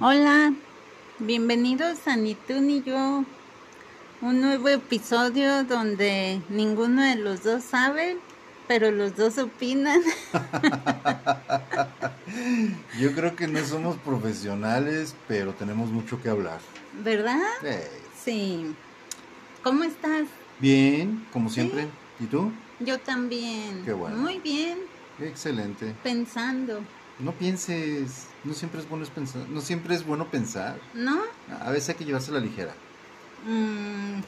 Hola, bienvenidos a Ni tú ni yo. Un nuevo episodio donde ninguno de los dos sabe, pero los dos opinan. Yo creo que no somos profesionales, pero tenemos mucho que hablar. ¿Verdad? Sí. ¿Cómo estás? bien, como siempre. ¿Y tú? Yo también. Qué bueno. Muy bien, Excelente. pensando. No pienses, no siempre es bueno pensar, no siempre es bueno pensar. ¿No? A veces hay que llevarse la ligera. Mm,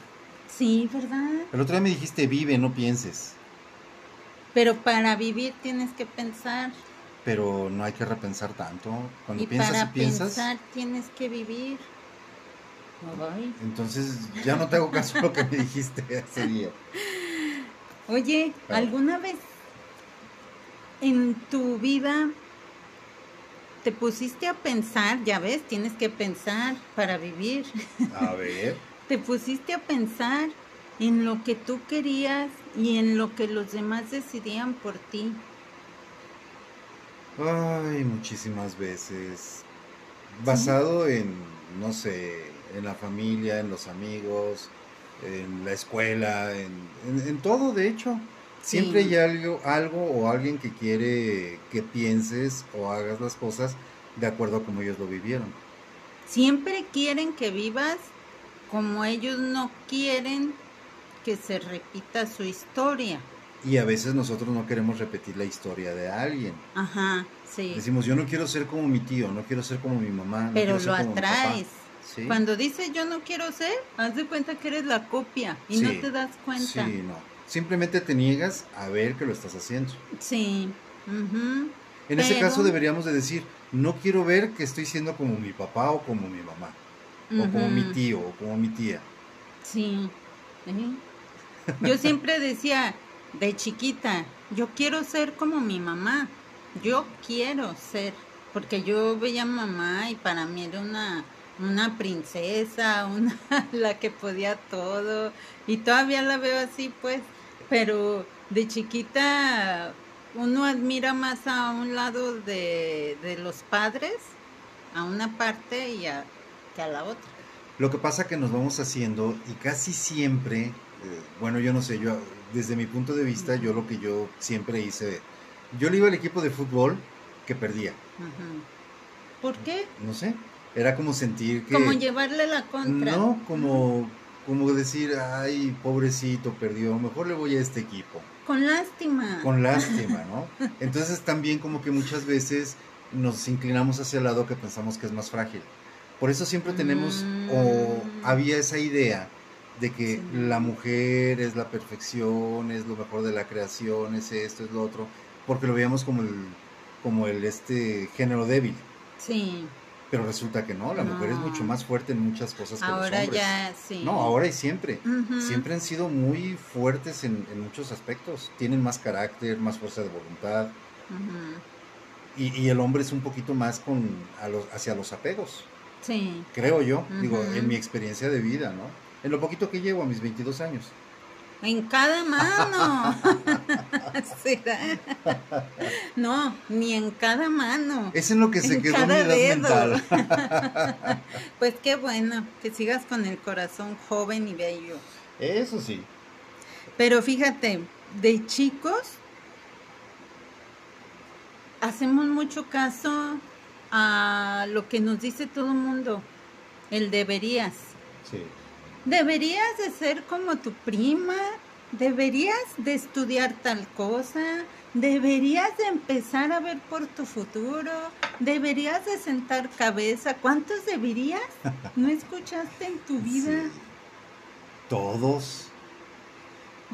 sí, ¿verdad? El otro día me dijiste vive, no pienses, Pero para vivir tienes que pensar. pero no hay que repensar tanto. Cuando y piensas para y piensas, pensar tienes que vivir. Ay. entonces ya no te hago caso a lo que me dijiste ese día. Oye. ¿alguna vez en tu vida te pusiste a pensar, ya ves, tienes que pensar para vivir, A ver. te pusiste a pensar en lo que tú querías y en lo que los demás decidían por ti? Ay, muchísimas veces. Basado en, no sé, en la familia, en los amigos, en la escuela, en, en- en todo, de hecho. Siempre Sí. hay algo, algo o alguien que quiere que pienses o hagas las cosas de acuerdo a como ellos lo vivieron. Siempre quieren que vivas como ellos no quieren que se repita su historia. Y a veces nosotros no queremos repetir la historia de alguien. Ajá, sí. Decimos, yo no quiero ser como mi tío, no quiero ser como mi mamá. no Pero lo como mi papá". atraes. Sí. Cuando dices yo no quiero ser, haz de cuenta que eres la copia y no te das cuenta. Sí, no. Simplemente te niegas a ver que lo estás haciendo. Sí. En ese caso deberíamos de decir, no quiero ver que estoy siendo como mi papá o como mi mamá, o como mi tío o como mi tía. Sí. sí. Yo siempre decía, de chiquita, yo quiero ser como mi mamá. Yo quiero ser. Porque yo veía a mamá y para mí era una, una princesa, una la que podía todo. Y todavía la veo así, pues. Pero de chiquita uno admira más a un lado de, de los padres, a una parte y a, que a la otra. Lo que pasa que nos vamos haciendo y casi siempre, eh, bueno, yo no sé, yo desde mi punto de vista, yo lo que yo siempre hice, yo le iba al equipo de fútbol que perdía. ¿Por qué? no sé, era como sentir que... Como llevarle la contra. No, como, como decir, ay, pobrecito, perdió, mejor le voy a este equipo. Con lástima. con lástima, ¿no? Entonces también como que muchas veces nos inclinamos hacia el lado que pensamos que es más frágil. Por eso siempre tenemos o Mm. había esa idea de que Sí. la mujer es la perfección, es lo mejor de la creación, es esto, es lo otro, porque lo veíamos como el como el este género débil, Sí. Pero resulta que no, la mujer es mucho más fuerte en muchas cosas que los Ahora hombres. ya, sí. No, ahora y siempre. Siempre han sido muy fuertes en, en muchos aspectos. Tienen más carácter, más fuerza de voluntad. Y, y el hombre es un poquito más con, a los, hacia los apegos, Sí. creo yo. Digo, en mi experiencia de vida, ¿no? En lo poquito que llevo a mis 22 años. En cada mano. ¿Será? No, ni en cada mano. Es en lo que se En quedó mi cada edad dedo. mental. Pues qué bueno que sigas con el corazón joven y bello. Eso sí. Pero fíjate, de chicos hacemos mucho caso a lo que nos dice todo el mundo, el deberías. Sí. Deberías de ser como tu prima, deberías de estudiar tal cosa, deberías de empezar a ver por tu futuro, deberías de sentar cabeza. ¿Cuántos deberías? ¿No escuchaste en tu vida? Sí. Todos.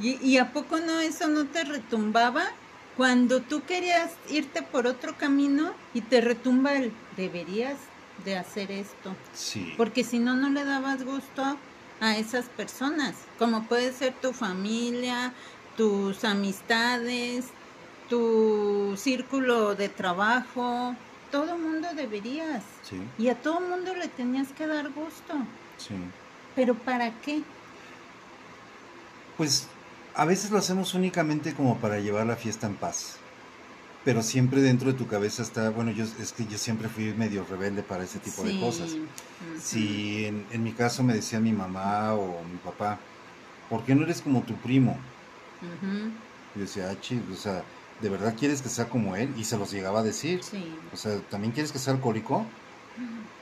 ¿Y, y a poco no eso no te retumbaba? Cuando tú querías irte por otro camino y te retumba el deberías de hacer esto. Sí. Porque si no, no le dabas gusto a esas personas, como puede ser tu familia, tus amistades, tu círculo de trabajo, todo mundo deberías. Sí, Y a todo mundo le tenías que dar gusto. sí. ¿Pero para qué? Pues a veces lo hacemos únicamente como para llevar la fiesta en paz. Pero siempre dentro de tu cabeza está, bueno, yo es que yo siempre fui medio rebelde para ese tipo de cosas. Si en, en, mi caso me decía mi mamá o mi papá, ¿por qué no eres como tu primo? Yo decía, ah, o sea, ¿de verdad quieres que sea como él? Y se los llegaba a decir. O sea, ¿también quieres que sea alcohólico?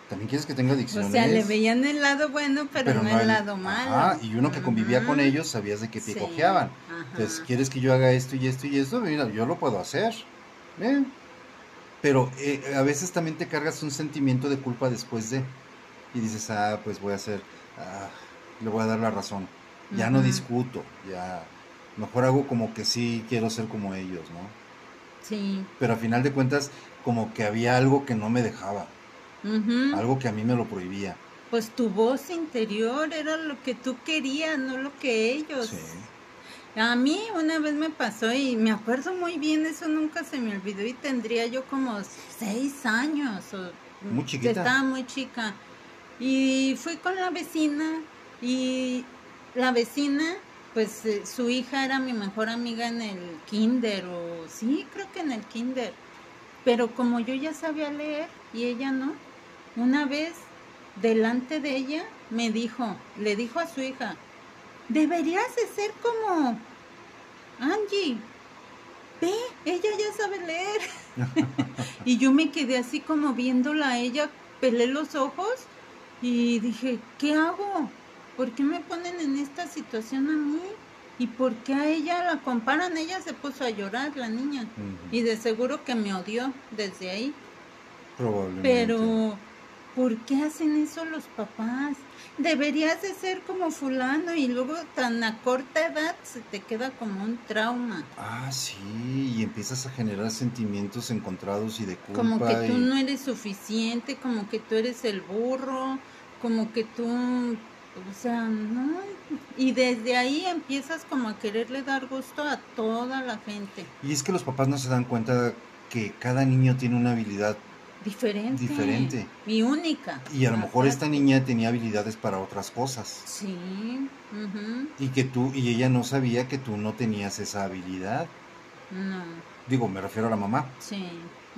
¿También quieres que tenga adicciones? O sea, le veían el lado bueno, pero, no el, lado malo. Ah, y uno que convivía con ellos sabías de qué te cojeaban. Entonces, ¿quieres que yo haga esto y esto y esto? Mira, yo lo puedo hacer. ¿Eh? Pero eh, a veces también te cargas un sentimiento de culpa después de. Y dices, ah, pues voy a hacer. Ah, le voy a dar la razón. Ya no discuto, ya mejor hago como que sí quiero ser como ellos, ¿no? Sí. Pero a final de cuentas, como que había algo que no me dejaba, algo que a mí me lo prohibía. Pues tu voz interior era lo que tú querías, no lo que ellos. Sí. A mí una vez me pasó y me acuerdo muy bien, eso nunca se me olvidó y tendría yo como seis años. O, muy chiquita. Estaba muy chica. Y fui con la vecina y la vecina pues eh, su hija era mi mejor amiga en el kinder o sí, creo que en el kinder. Pero como yo ya sabía leer y ella no, una vez delante de ella me dijo, le dijo a su hija, deberías de ser como Angie. Ve, ella ya sabe leer. y yo me quedé así como viéndola a ella, pelé los ojos y dije, ¿qué hago? ¿por qué me ponen en esta situación a mí? ¿Y por qué a ella la comparan? Ella se puso a llorar, la niña. Y de seguro que me odió desde ahí. Probablemente. Pero, ¿por qué hacen eso los papás? Deberías de ser como fulano y luego tan a corta edad se te queda como un trauma. Ah, sí, y empiezas a generar sentimientos encontrados y de culpa. Como que tú no eres suficiente, como que tú eres el burro, como que tú o sea, no. Y desde ahí empiezas como a quererle dar gusto a toda la gente. Y es que los papás no se dan cuenta que cada niño tiene una habilidad diferente. Diferente. Y única. Y a lo mejor esta niña tenía habilidades para otras cosas. Sí. Y que tú, y ella no sabía que tú no tenías esa habilidad. No. Digo, me refiero a la mamá. Sí.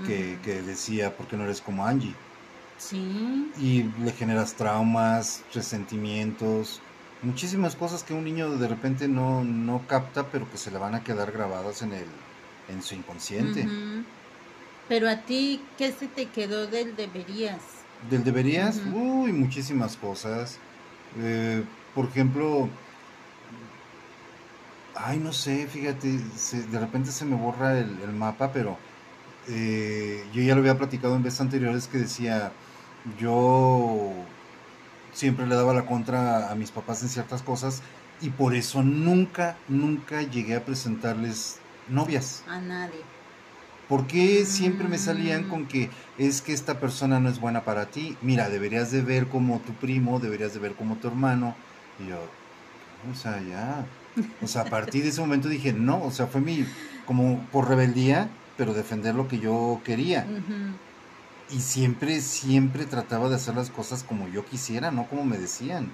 que, que decía, ¿por qué no eres como Angie? Sí. Y le generas traumas, resentimientos, muchísimas cosas que un niño de repente no, no capta, pero que se le van a quedar grabadas en, el, en su inconsciente. Pero a ti, ¿qué se te quedó del deberías? Del deberías, uy, muchísimas cosas. Eh, por ejemplo, ay, no sé, fíjate, de repente se me borra el, el mapa, pero eh, yo ya lo había platicado en veces anteriores que decía, yo siempre le daba la contra a mis papás en ciertas cosas y por eso nunca, nunca llegué a presentarles novias. A nadie. Porque siempre me salían con que es que esta persona no es buena para ti? Mira, deberías de ver como tu primo, deberías de ver como tu hermano. Y yo, o sea, ya. O sea, a partir de ese momento dije, no, o sea, fue mi, como por rebeldía, pero defender lo que yo quería y siempre, siempre trataba de hacer las cosas como yo quisiera, no como me decían.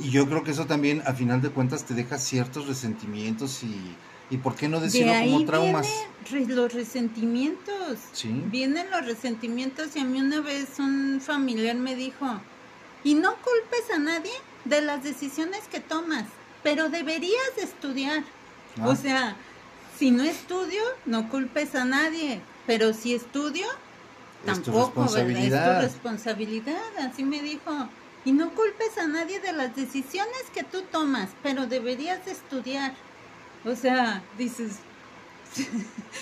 Y yo creo que eso también, a final de cuentas, te deja ciertos resentimientos y, y ¿por qué no decirlo como traumas? Vienen los resentimientos. Sí. Vienen los resentimientos y a mí una vez un familiar me dijo, y no culpes a nadie de las decisiones que tomas, pero deberías estudiar. Ah. O sea, si no estudio, no culpes a nadie, pero si estudio, Tampoco, es tu responsabilidad. Es tu responsabilidad, así me dijo. Y no culpes a nadie de las decisiones que tú tomas, pero deberías estudiar. O sea, dices,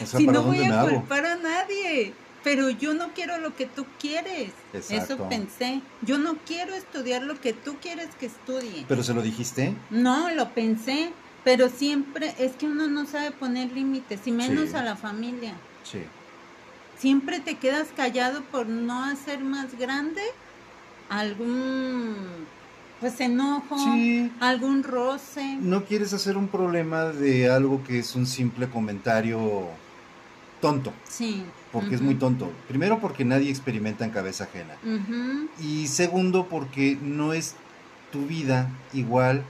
si no voy a culpar a nadie, pero yo no quiero lo que tú quieres. Eso pensé. Yo no quiero estudiar lo que tú quieres que estudie. ¿Pero se lo dijiste? No, lo pensé, pero siempre es que uno no sabe poner límites, y menos a la familia. Sí siempre te quedas callado por no hacer más grande algún pues enojo, algún roce. No quieres hacer un problema de algo que es un simple comentario tonto. Sí. Porque es muy tonto. Primero porque nadie experimenta en cabeza ajena. Y segundo porque no es tu vida igual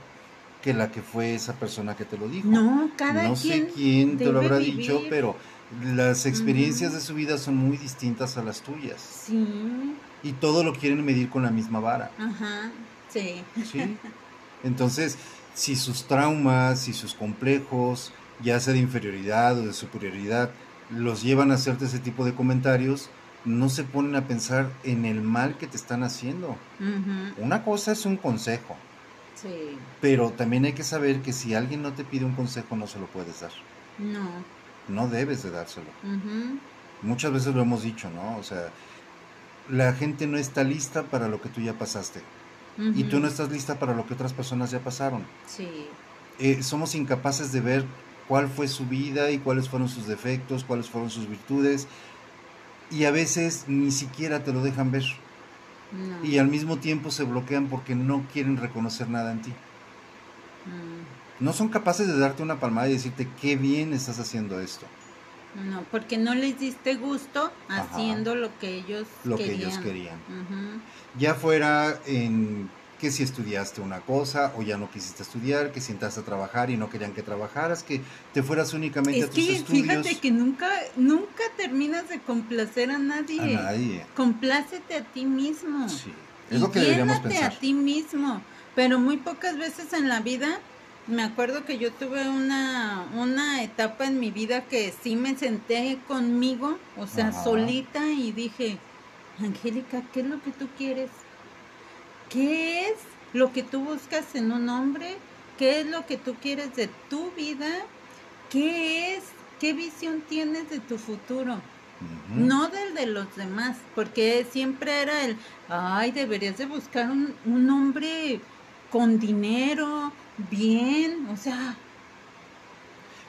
que la que fue esa persona que te lo dijo. No, cada No sé quién te lo habrá dicho, pero Las experiencias de su vida son muy distintas a las tuyas. Sí. Y todo lo quieren medir con la misma vara. Ajá. Sí. ¿sí? Entonces, si sus traumas, si sus complejos, ya sea de inferioridad o de superioridad, los llevan a hacerte ese tipo de comentarios, no se ponen a pensar en el mal que te están haciendo. Una cosa es un consejo, Sí. pero también hay que saber que si alguien no te pide un consejo no se lo puedes dar. No. No debes de dárselo. Ujú. Muchas veces lo hemos dicho, ¿no? O sea, la gente no está lista para lo que tú ya pasaste. Y tú no estás lista para lo que otras personas ya pasaron. Sí. Eh, somos incapaces de ver cuál fue su vida y cuáles fueron sus defectos, cuáles fueron sus virtudes. Y a veces ni siquiera te lo dejan ver. No. Y al mismo tiempo se bloquean porque no quieren reconocer nada en ti. Mm. No son capaces de darte una palmada y decirte qué bien estás haciendo esto. No, porque no les diste gusto Ajá. haciendo lo que ellos Lo que querían. ellos querían. Ya fuera en que si estudiaste una cosa o ya no quisiste estudiar, que si entraste a trabajar y no querían que trabajaras, que te fueras únicamente Es a tus que estudios. fíjate que nunca, nunca terminas de complacer a nadie. A nadie. Complácete a ti mismo. Sí. Y Es lo que deberíamos pensar. a ti mismo. Pero muy pocas veces en la vida, me acuerdo que yo tuve una, una etapa en mi vida que sí me senté conmigo, o sea, Ajá. solita y dije, Angélica, ¿qué es lo que tú quieres? ¿Qué es lo que tú buscas en un hombre? ¿Qué es lo que tú quieres de tu vida? ¿Qué es? ¿Qué visión tienes de tu futuro? No del de los demás, porque siempre era el, ay, deberías de buscar un, un hombre con dinero, bien, o sea,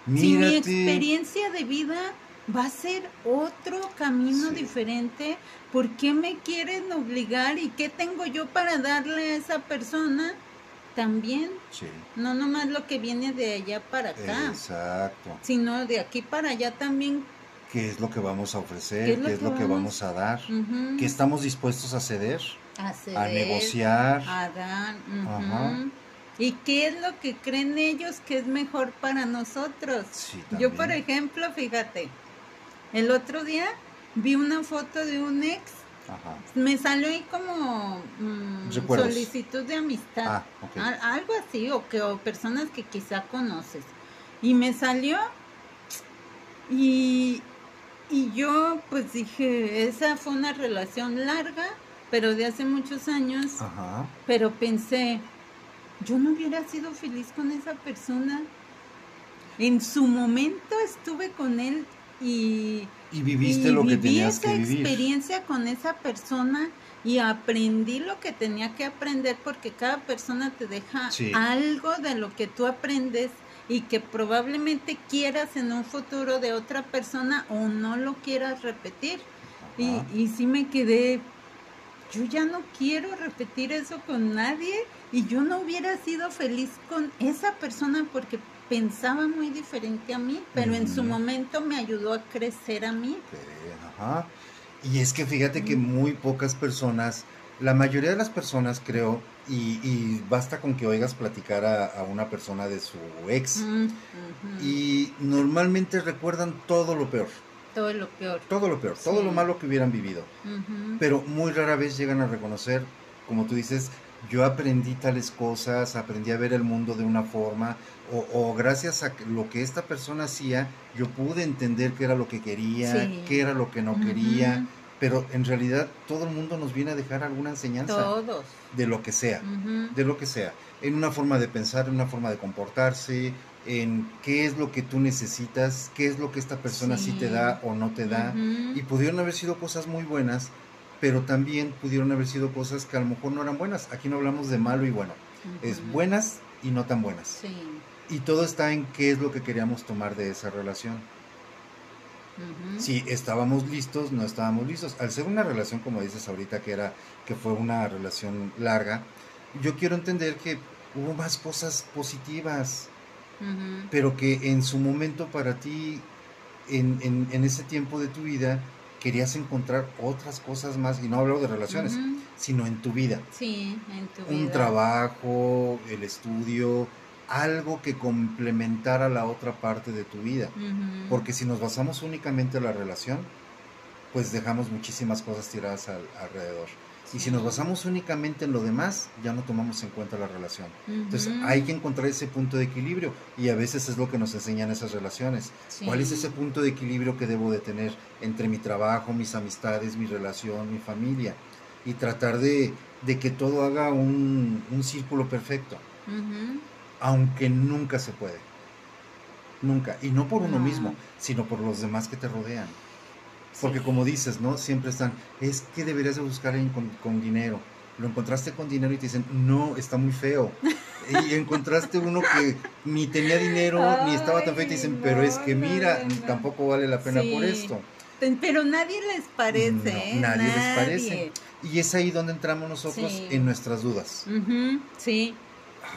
si mi experiencia de vida va a ser otro camino Sí. diferente, ¿por qué me quieren obligar y qué tengo yo para darle a esa persona? También, Sí, no nomás lo que viene de allá para acá, exacto. sino de aquí para allá también. ¿Qué es lo que vamos a ofrecer? ¿Qué ¿Qué es es lo lo, que que vamos- vamos a dar? ujú, ¿Qué estamos dispuestos a ceder? a A ceder, negociar. a dar. Ajá. ¿Y qué es lo que creen ellos que es mejor para nosotros? Sí, Yo, por ejemplo, fíjate, el otro día vi una foto de un ex, Ajá. me salió ahí como mm, Recuerdos. solicitud de amistad, Ah, algo así, o que o personas que quizá conoces. Y me salió y, y yo pues dije, esa fue una relación larga, pero de hace muchos años. Ajá. Pero pensé, yo no hubiera sido feliz con esa persona. En su momento estuve con él y, Y viviste y lo que viví tenías esa que vivir. experiencia con esa persona y aprendí lo que tenía que aprender porque cada persona te deja Sí. algo de lo que tú aprendes y que probablemente quieras en un futuro de otra persona o no lo quieras repetir. Y, y sí me quedé, yo ya no quiero repetir eso con nadie y yo no hubiera sido feliz con esa persona porque pensaba muy diferente a mí, pero en su momento me ayudó a crecer a mí. Ajá. Y es que fíjate que muy pocas personas, la mayoría de las personas creo, y, y basta con que oigas platicar a, a una persona de su ex, Mm, y normalmente recuerdan todo lo peor, Todo lo peor. todo lo peor, todo lo malo que hubieran vivido, pero muy rara vez llegan a reconocer, como tú dices, yo aprendí tales cosas, aprendí a ver el mundo de una forma, o, o gracias a lo que esta persona hacía, yo pude entender qué era lo que quería, Sí. qué era lo que no quería, pero en realidad todo el mundo nos viene a dejar alguna enseñanza Todos. de lo que sea, de lo que sea, en una forma de pensar, en una forma de comportarse, en qué es lo que tú necesitas, qué es lo que esta persona sí, Sí. te da o no te da, y pudieron haber sido cosas muy buenas, pero también pudieron haber sido cosas que a lo mejor no eran buenas. Aquí no hablamos de malo y bueno, es buenas y no tan buenas. Sí. Y todo está en qué es lo que queríamos tomar de esa relación. Si estábamos listos, no estábamos listos. Al ser una relación, como dices ahorita, que era, que fue una relación larga, yo quiero entender que hubo más cosas positivas, Pero que en su momento para ti, en, en, en ese tiempo de tu vida, querías encontrar otras cosas más, y no hablo de relaciones, sino en tu vida. Sí, en tu Un vida. trabajo, el estudio, algo que complementara la otra parte de tu vida. Porque si nos basamos únicamente en la relación, pues dejamos muchísimas cosas tiradas al- alrededor. Y si nos basamos únicamente en lo demás, ya no tomamos en cuenta la relación. Entonces hay que encontrar ese punto de equilibrio y a veces es lo que nos enseñan esas relaciones. Sí. ¿Cuál es ese punto de equilibrio que debo de tener entre mi trabajo, mis amistades, mi relación, mi familia? Y tratar de, de que todo haga un, un círculo perfecto, aunque nunca se puede. Nunca. Y no por uno No. mismo, sino por los demás que te rodean. Porque Sí. como dices, ¿no? Siempre están, es que deberías de buscar con, con dinero. Lo encontraste con dinero y te dicen, no, está muy feo. y encontraste uno que ni tenía dinero, ni estaba tan feo y te dicen, pero es que mira, no, no. tampoco vale la pena por esto. Pero nadie les parece, No, ¿eh? nadie les parece. Y es ahí donde entramos nosotros Sí. en nuestras dudas. Sí.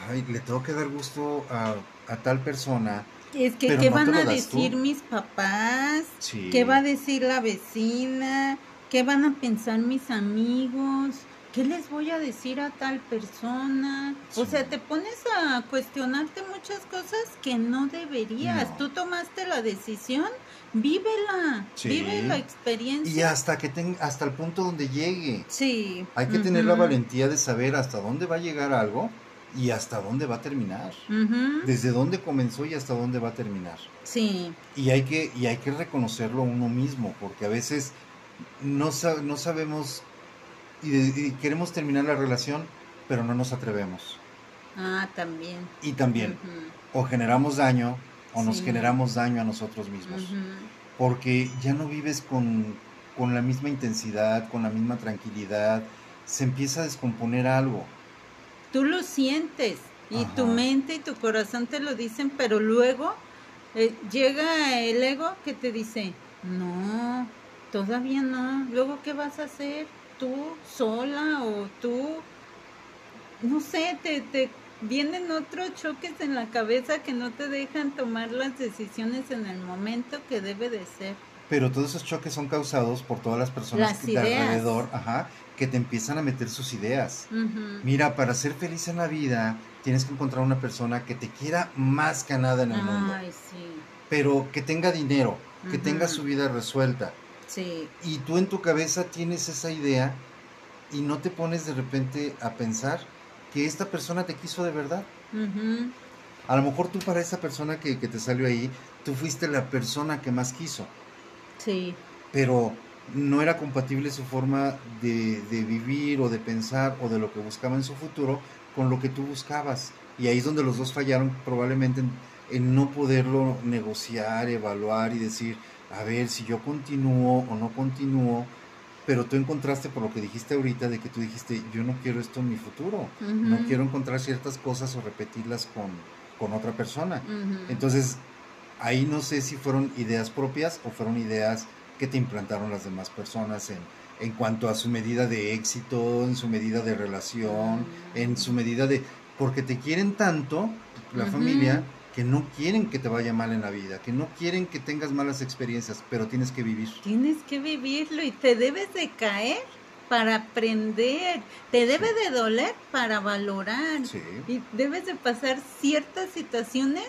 Ay, le tengo que dar gusto a, a tal persona. Es que, Pero ¿qué no van a tú. decir mis papás? Sí. ¿Qué va a decir la vecina? ¿Qué van a pensar mis amigos? ¿Qué les voy a decir a tal persona? O sea, te pones a cuestionarte muchas cosas que no deberías. No. Tú tomaste la decisión, vívela, Sí. vive la experiencia. Y hasta que ten- hasta el punto donde llegue. Sí. Hay que tener la valentía de saber hasta dónde va a llegar algo y hasta dónde va a terminar. Desde dónde comenzó y hasta dónde va a terminar. Sí. Y hay que, y hay que reconocerlo a uno mismo, porque a veces no, no sabemos y, de- y queremos terminar la relación, pero no nos atrevemos. Ah, también. Y también, o generamos daño, o nos generamos daño a nosotros mismos. Porque ya no vives con, con la misma intensidad, con la misma tranquilidad. Se empieza a descomponer algo. Tú lo sientes y Ajá. tu mente y tu corazón te lo dicen, pero luego eh, llega el ego que te dice, no, todavía no. Luego, ¿qué vas a hacer? ¿Tú sola o tú? No sé, te, te vienen otros choques en la cabeza que no te dejan tomar las decisiones en el momento que debe de ser. Pero todos esos choques son causados por todas las personas Las que- de alrededor, ajá, que te empiezan a meter sus ideas. Mira, para ser feliz en la vida, tienes que encontrar una persona que te quiera más que nada en el mundo, Ay, sí, pero que tenga dinero, que tenga su vida resuelta. sí. Y tú en tu cabeza tienes esa idea y no te pones de repente a pensar que esta persona te quiso de verdad. A lo mejor tú para esa persona que, que te salió ahí, tú fuiste la persona que más quiso, Sí. pero no era compatible su forma de, de vivir o de pensar o de lo que buscaba en su futuro con lo que tú buscabas. Y ahí es donde los dos fallaron probablemente en, en no poderlo negociar, evaluar y decir, a ver, si yo continúo o no continúo, pero tú encontraste por lo que dijiste ahorita de que tú dijiste, yo no quiero esto en mi futuro, no quiero encontrar ciertas cosas o repetirlas con, con otra persona. Entonces, ahí no sé si fueron ideas propias o fueron ideas que te implantaron las demás personas en, en cuanto a su medida de éxito, en su medida de relación, en su medida de... Porque te quieren tanto, la familia, que no quieren que te vaya mal en la vida, que no quieren que tengas malas experiencias, pero tienes que vivir. Tienes que vivirlo y te debes de caer para aprender, te debe de doler para valorar Sí. y debes de pasar ciertas situaciones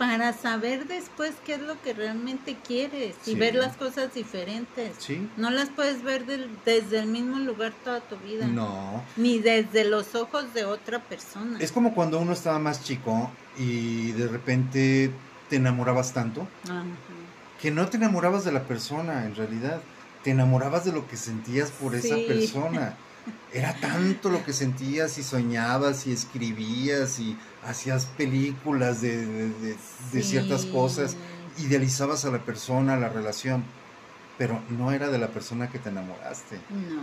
para saber después qué es lo que realmente quieres y Sí. ver las cosas diferentes. Sí. No las puedes ver del- desde el mismo lugar toda tu vida, No. ni desde los ojos de otra persona. Es como cuando uno estaba más chico y de repente te enamorabas tanto Ajá. que no te enamorabas de la persona en realidad, te enamorabas de lo que sentías por esa Sí. persona. Era tanto lo que sentías y soñabas y escribías y hacías películas de, de- de- de ciertas cosas, idealizabas a la persona, a la relación, pero no era de la persona que te enamoraste, No.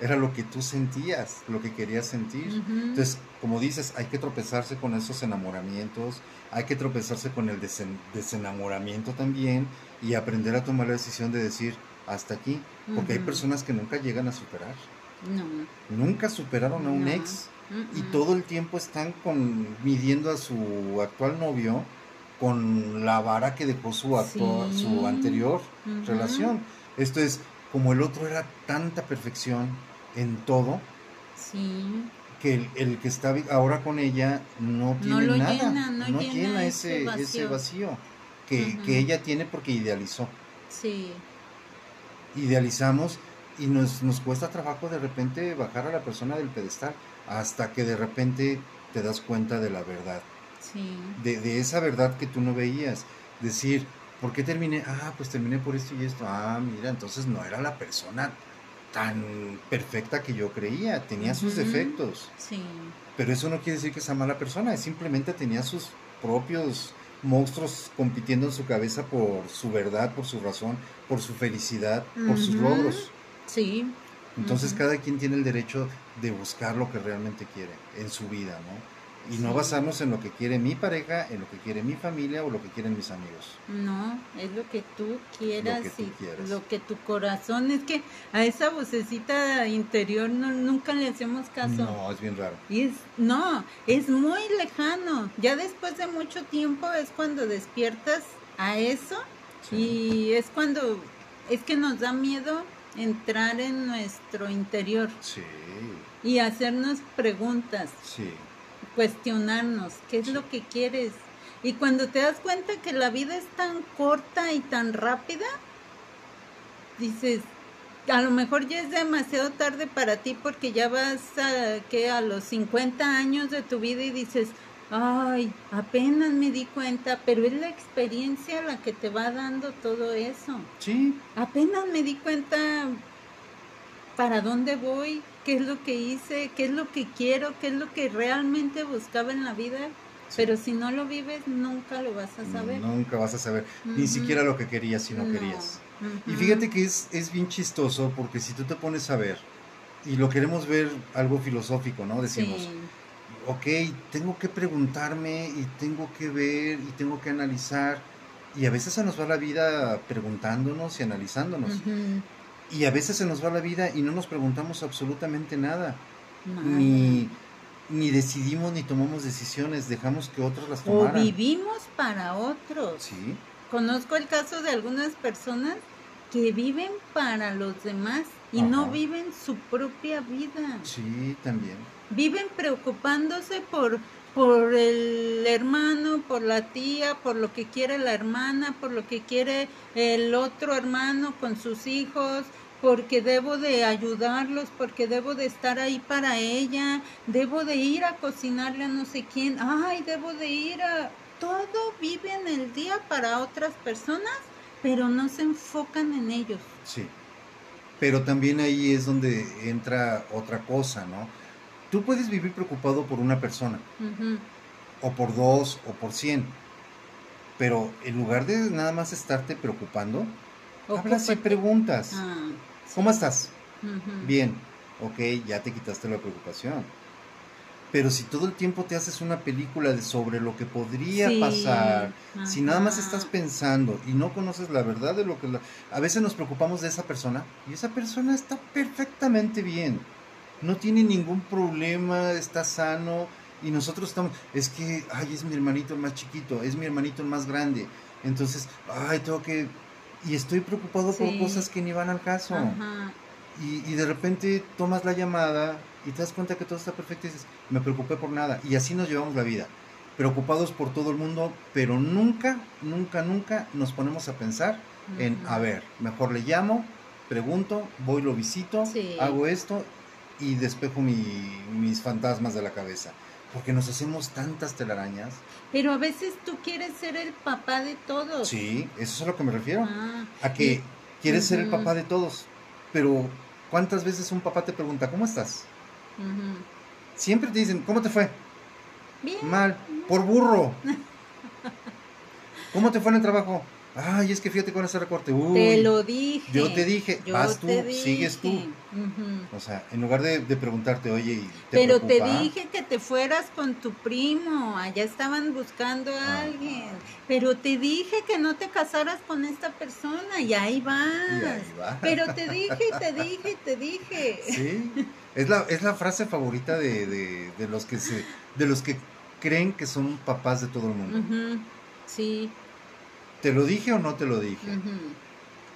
era lo que tú sentías, lo que querías sentir. Entonces, como dices, hay que tropezarse con esos enamoramientos, hay que tropezarse con el desen- desenamoramiento también y aprender a tomar la decisión de decir hasta aquí, porque hay personas que nunca llegan a superar, No. nunca superaron a un No. ex y todo el tiempo están con midiendo a su actual novio con la vara que dejó su actua- Sí. su anterior relación. Esto es como el otro era tanta perfección en todo, Sí. que el, el que está ahora con ella no tiene nada, llena, no llena llena ese ese, vacío. ese vacío que, que ella tiene porque idealizó. Sí, Idealizamos y nos, nos cuesta trabajo de repente bajar a la persona del pedestal hasta que de repente te das cuenta de la verdad, sí. de, de esa verdad que tú no veías. Decir, ¿por qué terminé? Ah, pues terminé por esto y esto. Ah, mira, entonces no era la persona tan perfecta que yo creía, tenía sus defectos. Sí, Pero eso no quiere decir que sea mala persona, simplemente tenía sus propios monstruos compitiendo en su cabeza por su verdad, por su razón, por su felicidad, por sus logros. Sí, Entonces cada quien tiene el derecho de buscar lo que realmente quiere en su vida, ¿no? Y no basarnos en lo que quiere mi pareja, en lo que quiere mi familia o lo que quieren mis amigos. no, es lo que tú quieras Lo que tú quieras. lo que tu corazón, es que a esa vocecita interior no, nunca le hacemos caso. No, es bien raro. Y es, no, es muy lejano. Ya después de mucho tiempo es cuando despiertas a eso Sí. y es cuando es que nos da miedo entrar en nuestro interior Sí, y hacernos preguntas, sí. cuestionarnos qué es lo que quieres. Y cuando te das cuenta que la vida es tan corta y tan rápida, dices, a lo mejor ya es demasiado tarde para ti porque ya vas a, que a los 50 años de tu vida y dices, ay, apenas me di cuenta, pero es la experiencia la que te va dando todo eso. Sí, Apenas me di cuenta para dónde voy, qué es lo que hice, qué es lo que quiero, qué es lo que realmente buscaba en la vida. Pero si no lo vives, nunca lo vas a saber. nunca vas a saber ni siquiera lo que querías si no, No. querías. Y fíjate que es, es bien chistoso porque si tú te pones a ver, y lo queremos ver algo filosófico, ¿no? Decimos, Sí, ok, tengo que preguntarme y tengo que ver y tengo que analizar. Y a veces se nos va la vida preguntándonos y analizándonos. Y a veces se nos va la vida y no nos preguntamos absolutamente nada. Ni, ni decidimos ni tomamos decisiones, dejamos que otros las O tomaran. vivimos para otros. Sí, Conozco el caso de algunas personas que viven para los demás y no viven su propia vida. sí, también. Viven preocupándose por por el hermano, por la tía, por lo que quiere la hermana, por lo que quiere el otro hermano con sus hijos, porque debo de ayudarlos, porque debo de estar ahí para ella, debo de ir a cocinarle a no sé quién, ay, debo de ir a... Todo viven el día para otras personas, pero no se enfocan en ellos. Sí. Pero también ahí es donde entra otra cosa, ¿no? Tú puedes vivir preocupado por una persona, o por dos, o por cien. Pero en lugar de nada más estarte preocupando, hablas y preguntas. Ah, sí. ¿Cómo estás? Bien. Ok, ya te quitaste la preocupación. Pero si todo el tiempo te haces una película de sobre lo que podría Sí, pasar, si nada más estás pensando y no conoces la verdad de lo que... la- A veces nos preocupamos de esa persona y esa persona está perfectamente bien. No tiene ningún problema, está sano y nosotros estamos... Es que, ay, es mi hermanito el más chiquito, es mi hermanito el más grande. Entonces, ay, tengo que... Y estoy preocupado por cosas que ni van al caso. Ajá. Y, y de repente tomas la llamada y te das cuenta que todo está perfecto y dices, me preocupé por nada. Y así nos llevamos la vida, preocupados por todo el mundo, pero nunca, nunca, nunca nos ponemos a pensar en, a ver, mejor le llamo, pregunto, voy, lo visito, Sí. hago esto y despejo mi- mis fantasmas de la cabeza. Porque nos hacemos tantas telarañas. Pero a veces tú quieres ser el papá de todos. Sí, eso es a lo que me refiero. Ah, A que y- quieres ser el papá de todos. Pero, ¿cuántas veces un papá te pregunta, ¿cómo estás? Siempre te dicen, ¿cómo te fue? Bien. Mal, por burro. ¿Cómo te fue en el trabajo? Ay, es que fíjate con ese recorte. Uy. Te lo dije. yo te dije, Yo vas tú, sigues tú. O sea, en lugar de, de preguntarte, oye, ¿y te Pero te dije que te fueras con tu primo, allá estaban buscando a Ah. alguien. Pero te dije que no te casaras con esta persona y ahí vas. Y ahí va. Pero te dije, te dije, te dije. Sí, es la, es la frase favorita de, de, de los que se, de los que creen que son papás de todo el mundo. Ujú. Sí. ¿Te lo dije o no te lo dije?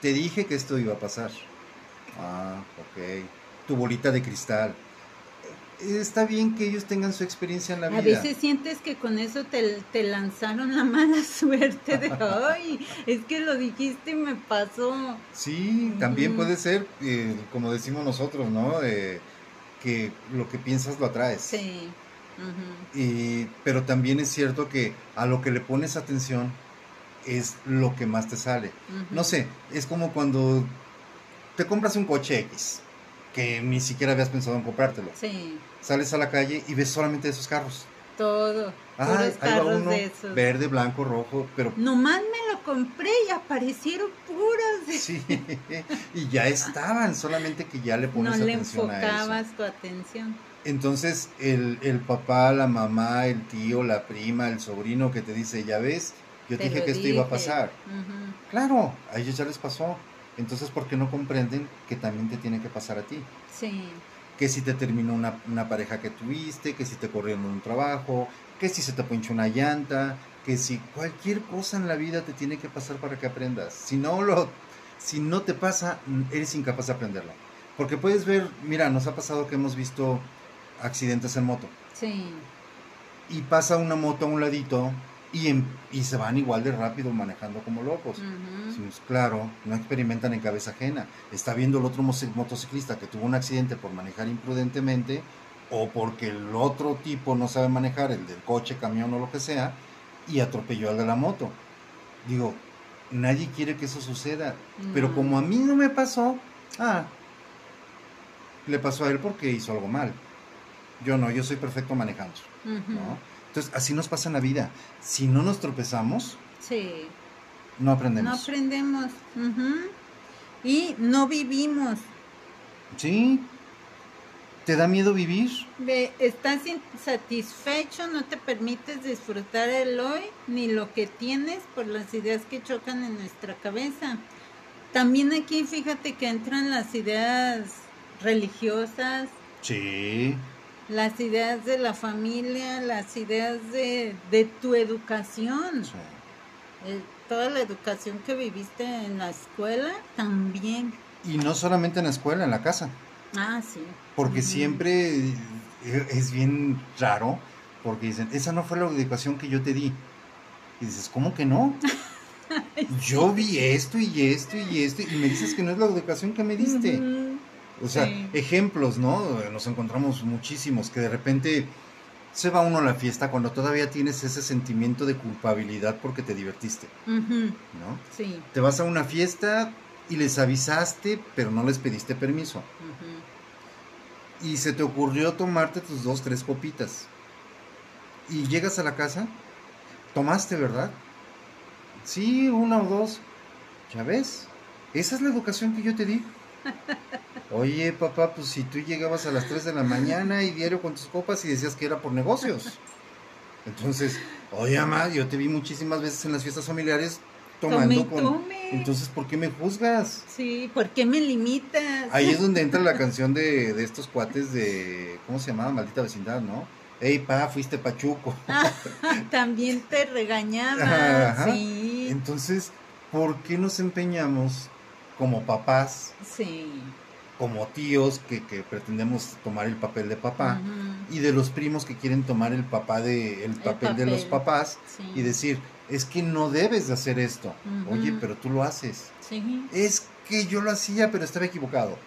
Te dije que esto iba a pasar. Ah, ok. Tu bolita de cristal. está bien que ellos tengan su experiencia en la vida. A veces sientes que con eso te, te lanzaron la mala suerte de, ay, es que lo dijiste y me pasó. Sí, también puede ser, eh, como decimos nosotros, ¿no? Eh, que lo que piensas lo atraes. Sí. Y, pero también es cierto que a lo que le pones atención es lo que más te sale. No sé, es como cuando te compras un coche X, que ni siquiera habías pensado en comprártelo. Sí, Sales a la calle y ves solamente esos carros. todo. Ah, carros uno, de esos. verde, blanco, rojo, pero Nomás me lo compré y aparecieron puros. de- sí, y ya estaban, solamente que ya le pones No le atención a eso. tu atención. Entonces el, el papá, la mamá, el tío, la prima, el sobrino que te dice, ya ves, yo te, dije que esto iba a pasar. Claro, a ellos ya les pasó. Entonces, ¿por qué no comprenden que también te tiene que pasar a ti? Sí, Que si te terminó una, una pareja que tuviste, que si te corrieron un trabajo, que si se te ponchó una llanta, que si cualquier cosa en la vida te tiene que pasar para que aprendas. Si no lo, si no te pasa, eres incapaz de aprenderlo. Porque puedes ver, mira, nos ha pasado que hemos visto accidentes en moto sí. y pasa una moto a un ladito y, en- y se van igual de rápido manejando como locos. Decimos, claro, no experimentan en cabeza ajena. Está viendo el otro motociclista que tuvo un accidente por manejar imprudentemente o porque el otro tipo no sabe manejar, el del coche, camión o lo que sea, y atropelló al de la moto. Digo, nadie quiere que eso suceda. Pero como a mí no me pasó, ah, le pasó a él porque hizo algo mal. Yo no, yo soy perfecto manejando. ¿no? Entonces, así nos pasa en la vida. Si no nos tropezamos, Sí. no aprendemos. No aprendemos. Y no vivimos. Sí. ¿Te da miedo vivir? Estás insatisfecho, no te permites disfrutar el hoy ni lo que tienes por las ideas que chocan en nuestra cabeza. También aquí fíjate que entran las ideas religiosas, Sí. Las ideas de la familia, las ideas de, de tu educación. sí. Eh, toda la educación que viviste en la escuela también. Y no solamente en la escuela, en la casa. Ah, sí. Porque siempre eh, es bien raro, porque dicen, esa no fue la educación que yo te di. Y dices, ¿cómo que no? Yo vi esto y esto y esto, y me dices que no es la educación que me diste. O sea, Sí. ejemplos, ¿no? Nos encontramos muchísimos que de repente se va uno a la fiesta cuando todavía tienes ese sentimiento de culpabilidad porque te divertiste. ¿no? Sí. Te vas a una fiesta y les avisaste, pero no les pediste permiso. Y se te ocurrió tomarte tus dos, tres copitas. Y llegas a la casa, tomaste, ¿verdad? Sí, una o dos. ¿Ya ves? Esa es la educación que yo te di. Oye, papá, pues si tú llegabas a las 3 de la mañana y diario con tus copas y decías que era por negocios. Entonces, oye, mamá, yo te vi muchísimas veces en las fiestas familiares tomando Tome con... tome. Entonces, ¿por qué me juzgas? Sí, ¿por qué me limitas? Ahí es donde entra la canción de, de estos cuates de... ¿Cómo se llamaba? Maldita vecindad, ¿no? Ey, pa, fuiste pachuco. También te regañaba. Sí. Entonces, ¿por qué nos empeñamos como papás, Sí. Como tíos que, que pretendemos tomar el papel de papá y de los primos que quieren tomar el papá de el papel, de los papás Sí. y decir, es que no debes de hacer esto. Oye, pero tú lo haces. Sí. Es que yo lo hacía, pero estaba equivocado.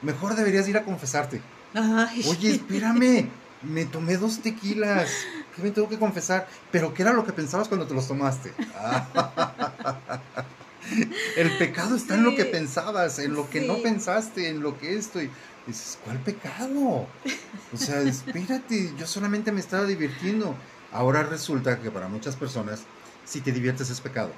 Mejor deberías ir a confesarte. Ay. Oye, espérame, me tomé dos tequilas. ¿Qué me tengo que confesar? Pero ¿qué era lo que pensabas cuando te los tomaste? El pecado está en lo que pensabas, en lo que no pensaste, en lo que esto. Y dices, ¿cuál pecado? O sea, espérate, yo solamente me estaba divirtiendo. Ahora resulta que para muchas personas, si te diviertes es pecado.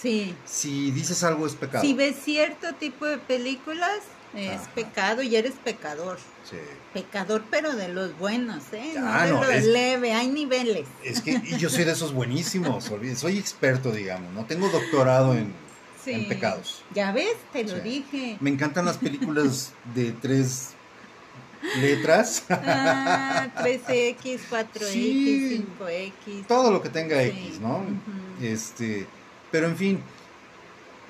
Sí. Si dices algo es pecado. Si ves cierto tipo de películas, es Ajá. pecado y eres pecador. Sí. Pecador, pero de los buenos, ¿eh? No de no, los es- leve, hay niveles. Es que y yo soy de esos buenísimos, soy experto, digamos, no tengo doctorado en, Sí. en pecados. Ya ves, te lo Sí. dije. Me encantan las películas de tres letras, Ah, 3X, 4X, Sí. 5X. todo lo que tenga. X, ¿no? Este, pero en fin,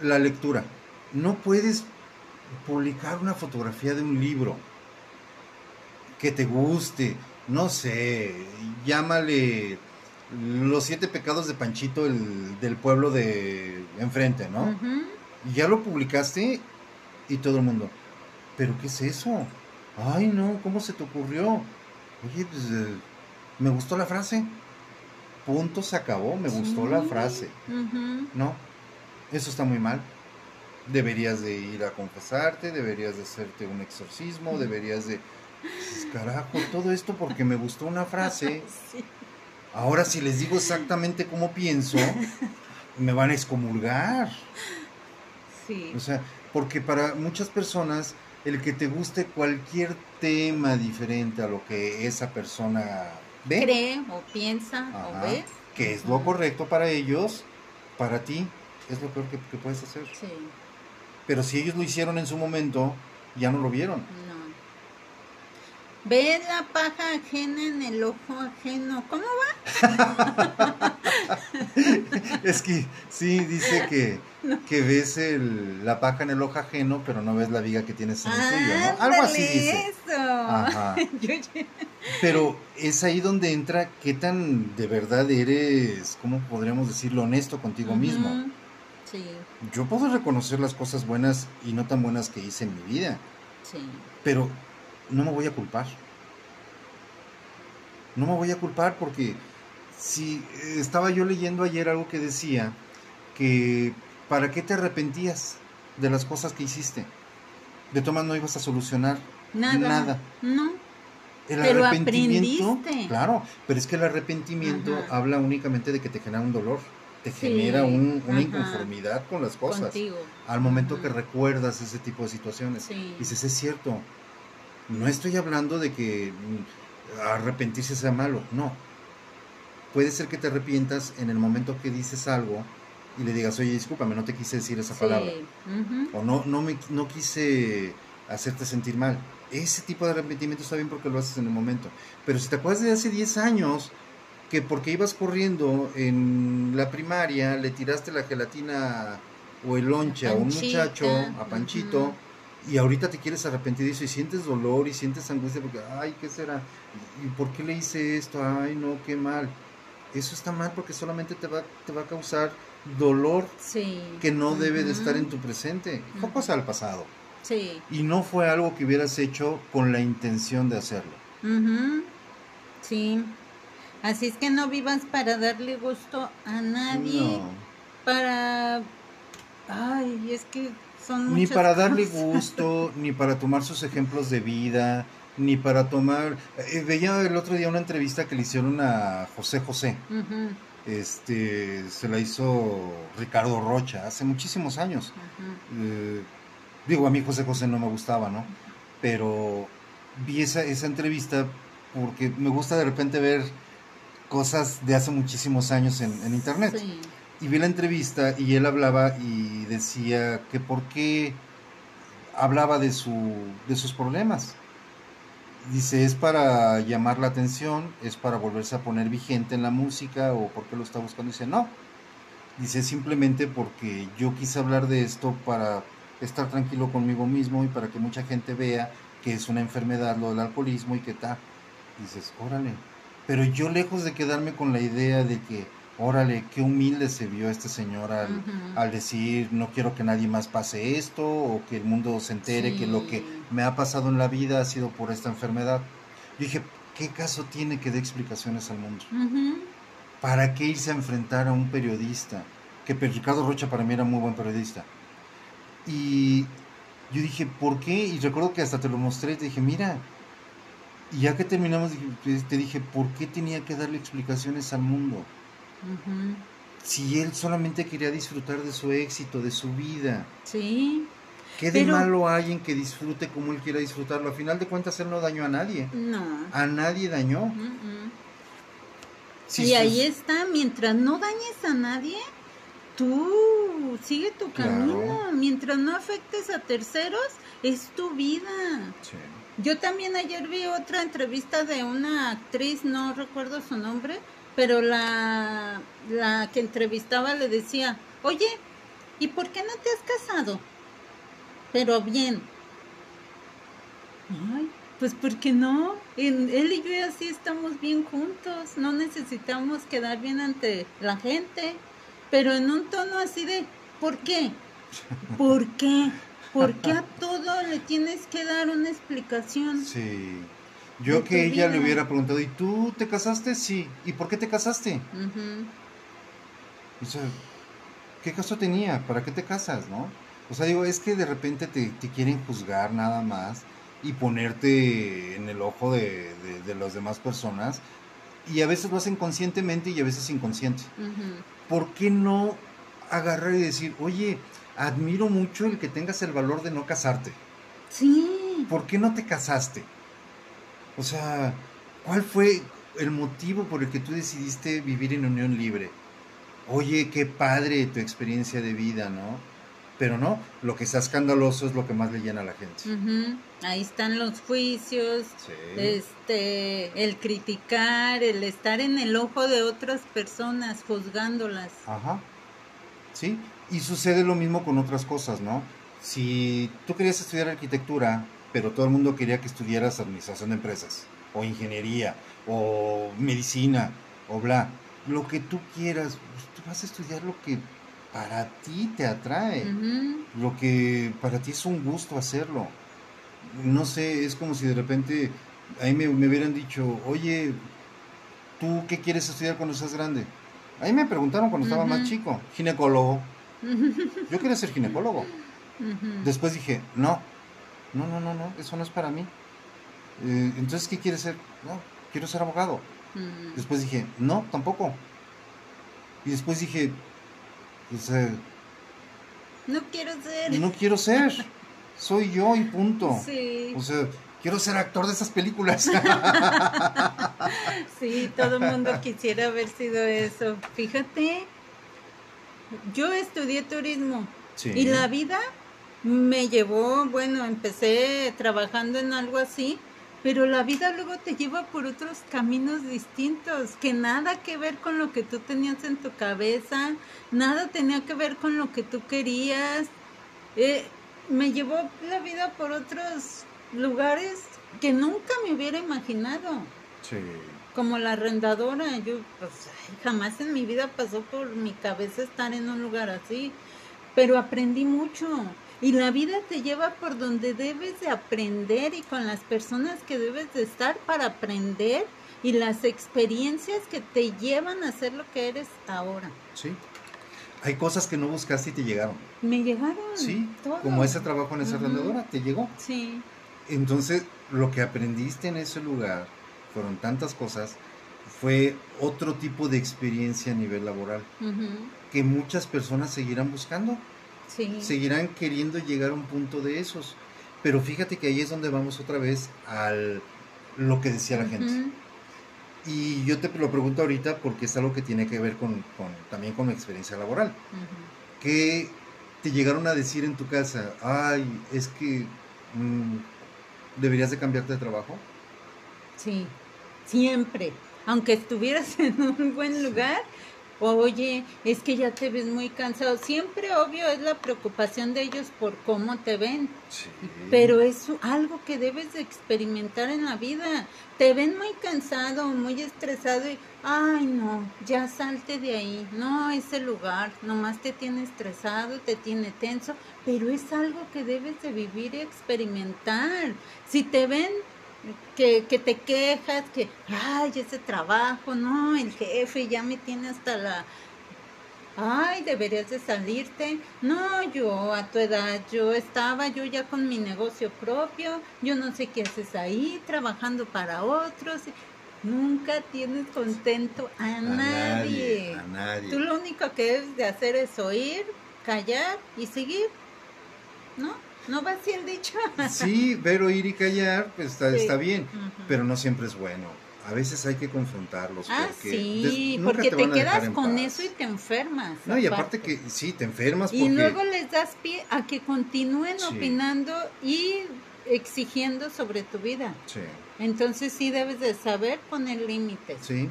la lectura. No puedes publicar una fotografía de un libro que te guste, no sé, llámale los siete pecados de Panchito el, del pueblo de enfrente, ¿no? Y ya lo publicaste y todo el mundo, ¿pero qué es eso? Ay, no, ¿cómo se te ocurrió? Oye, pues eh, me gustó la frase. Punto, se acabó, me gustó la frase. No, eso está muy mal. Deberías de ir a confesarte, deberías de hacerte un exorcismo, deberías de... Dices, Carajo, todo esto porque me gustó una frase. Sí. Ahora si les digo exactamente cómo pienso, me van a excomulgar. Sí. O sea, porque para muchas personas el que te guste cualquier tema diferente a lo que esa persona ve, Cree o piensa Ajá. o ve. que es lo correcto para ellos, para ti es lo peor que, que puedes hacer. Sí. Pero si ellos lo hicieron en su momento, ya no lo vieron. Ve la paja ajena en el ojo ajeno. ¿Cómo va? Es que sí, dice que, que ves el- la paja en el ojo ajeno, pero no ves la viga que tienes en el tuyo, ¿no? Algo así dice. Eso. Ajá. Pero es ahí donde entra qué tan de verdad eres, ¿cómo podríamos decirlo? Honesto contigo mismo. Sí, Yo puedo reconocer las cosas buenas y no tan buenas que hice en mi vida, sí. pero no me voy a culpar. No me voy a culpar porque si eh, estaba yo leyendo ayer algo que decía que ¿para qué te arrepentías de las cosas que hiciste? De todas no ibas a solucionar Nada. nada. No. El Pero arrepentimiento, aprendiste. claro, pero es que el arrepentimiento Ajá. habla únicamente de que te genera un dolor, te Sí, genera un- una ajá. inconformidad con las cosas. Contigo. Al momento que recuerdas ese tipo de situaciones, Sí. dices, es cierto, no estoy hablando de que mm, arrepentirse sea malo, no. Puede ser que te arrepientas en el momento que dices algo y le digas, oye, discúlpame, no te quise decir esa Sí. palabra o no, no, me, no quise hacerte sentir mal. Ese tipo de arrepentimiento está bien porque lo haces en el momento. Pero si te acuerdas de hace 10 años, que porque ibas corriendo en la primaria, le tiraste la gelatina o el lonche a un muchacho, a Panchito. Y ahorita te quieres arrepentir de eso y sientes dolor y sientes angustia porque, ay, ¿qué será? ¿Y por qué le hice esto? Ay, no, qué mal. Eso está mal porque solamente te va, te va a causar dolor Sí. que no debe de estar en tu presente. Fue Ujú. cosa del pasado. Sí. Y no fue algo que hubieras hecho con la intención de hacerlo. Sí. Así es que no vivas para darle gusto a nadie. No. Para. Ay, es que son Ni para darle cosas. gusto, ni para tomar sus ejemplos de vida, ni para tomar... eh, veía el otro día una entrevista que le hicieron a José José. Este, se la hizo Ricardo Rocha hace muchísimos años. Eh, digo, a mí José José no me gustaba, ¿no? Pero vi esa, esa entrevista porque me gusta de repente ver cosas de hace muchísimos años en, en internet. Sí. Y vi la entrevista y él hablaba y decía que por qué hablaba de, su, de sus problemas. Dice, es para llamar la atención, es para volverse a poner vigente en la música o por qué lo está buscando. Dice, no. Dice, simplemente porque yo quise hablar de esto para estar tranquilo conmigo mismo y para que mucha gente vea que es una enfermedad lo del alcoholismo y que tal. Dices, órale. Pero yo lejos de quedarme con la idea de que, órale, qué humilde se vio este señor al, al decir, no quiero que nadie más pase esto o que el mundo se entere que lo que me ha pasado en la vida ha sido por esta enfermedad. Yo dije, ¿qué caso tiene que dé explicaciones al mundo? ¿Para qué irse a enfrentar a un periodista? Que pues, Ricardo Rocha para mí era muy buen periodista. Y yo dije, ¿por qué? Y recuerdo que hasta te lo mostré, te dije, mira, y ya que terminamos, te dije, ¿por qué tenía que darle explicaciones al mundo? Si él solamente quería disfrutar de su éxito, de su vida. Sí. ¿Qué de Pero- malo hay en que disfrute como él quiera disfrutarlo? A final de cuentas, él no dañó a nadie. No. A nadie dañó. Y ahí está, mientras no dañes a nadie, tú sigue tu Claro. camino. Mientras no afectes a terceros, es tu vida. Sí. Yo también ayer vi otra entrevista de una actriz, no recuerdo su nombre, pero la, la que entrevistaba le decía, oye, ¿y por qué no te has casado? Pero bien. Ay, Pues porque no, él y yo así estamos bien juntos, no necesitamos quedar bien ante la gente, pero en un tono así de, ¿por qué? ¿Por qué? ¿Por qué a todo le tienes que dar una explicación? Sí. Yo que ella le hubiera preguntado, ¿y tú te casaste? Sí. ¿Y por qué te casaste? O sea, ¿qué caso tenía? ¿Para qué te casas, no? O sea, digo, es que de repente te, quieren juzgar nada más y ponerte en el ojo de, de, las demás personas y a veces lo hacen conscientemente y a veces inconsciente. ¿Por qué no agarrar y decir, oye, admiro mucho el que tengas el valor de no casarte? Sí. ¿Por qué no te casaste? O sea, ¿cuál fue el motivo por el que tú decidiste vivir en unión libre? Oye, qué padre tu experiencia de vida, ¿no? pero no, lo que está escandaloso es lo que más le llena a la gente. Ahí están los juicios, este, el criticar, el estar en el ojo de otras personas, juzgándolas. Ajá. Sí, y sucede lo mismo con otras cosas, ¿no? Si tú querías estudiar arquitectura, pero todo el mundo quería que estudiaras administración de empresas, o ingeniería, o medicina, o bla, lo que tú quieras, pues, tú vas a estudiar lo que para ti te atrae, lo que para ti es un gusto hacerlo. No sé, es como si de repente ahí me, hubieran dicho, oye, ¿tú qué quieres estudiar cuando seas grande? Ahí me preguntaron cuando estaba más chico, ginecólogo. Yo quería ser ginecólogo. Después dije, no, no, no, no, no, eso no es para mí. Eh, entonces, ¿qué quieres ser? No, quiero ser abogado. Después dije, no, tampoco. Y después dije, no quiero ser. No quiero ser. Soy yo y punto. O sea, quiero ser actor de esas películas. sí, todo el mundo quisiera haber sido eso. Fíjate, yo estudié turismo y la vida me llevó, bueno, empecé trabajando en algo así pero la vida luego te lleva por otros caminos distintos, que nada que ver con lo que tú tenías en tu cabeza, nada tenía que ver con lo que tú querías. Eh, me llevó la vida por otros lugares que nunca me hubiera imaginado. Sí. Como la arrendadora, yo pues, jamás en mi vida pasó por mi cabeza estar en un lugar así, pero aprendí mucho y la vida te lleva por donde debes de aprender y con las personas que debes de estar para aprender y las experiencias que te llevan a ser lo que eres ahora. Sí. Hay cosas que no buscaste y te llegaron. Me llegaron. Sí. Como ese trabajo en esa uh te llegó. Sí. Entonces, lo que aprendiste en ese lugar fueron tantas cosas, fue otro tipo de experiencia a nivel laboral que muchas personas seguirán buscando seguirán queriendo llegar a un punto de esos. Pero fíjate que ahí es donde vamos otra vez al lo que decía la gente. Y yo te lo pregunto ahorita porque es algo que tiene que ver con, también con mi experiencia laboral. Que te llegaron a decir en tu casa, ay, es que mm, deberías de cambiarte de trabajo. Sí, siempre. Aunque estuvieras en un buen lugar, oye, es que ya te ves muy cansado. Siempre, obvio, es la preocupación de ellos por cómo te ven. Pero es algo que debes de experimentar en la vida. Te ven muy cansado, muy estresado y, ay, no, ya salte de ahí. No, ese lugar nomás te tiene estresado, te tiene tenso, pero es algo que debes de vivir y experimentar. Si te ven que, que te quejas, que, ay, ese trabajo, no, el jefe ya me tiene hasta la, ay, deberías de salirte. No, yo a tu edad, yo estaba yo ya con mi negocio propio, yo no sé qué haces ahí, trabajando para otros. Nunca tienes contento a, nadie. A nadie. Tú lo único que debes de hacer es oír, callar y seguir, ¿no? ¿No va así el dicho? sí, ver, oír y callar, pues está, está bien, pero no siempre es bueno. A veces hay que confrontarlos. Ah, sí, porque te, quedas con eso y te enfermas. No, y aparte que sí, te enfermas. Porque... Y luego les das pie a que continúen opinando y exigiendo sobre tu vida. Sí. Entonces sí debes de saber poner límites. Sí.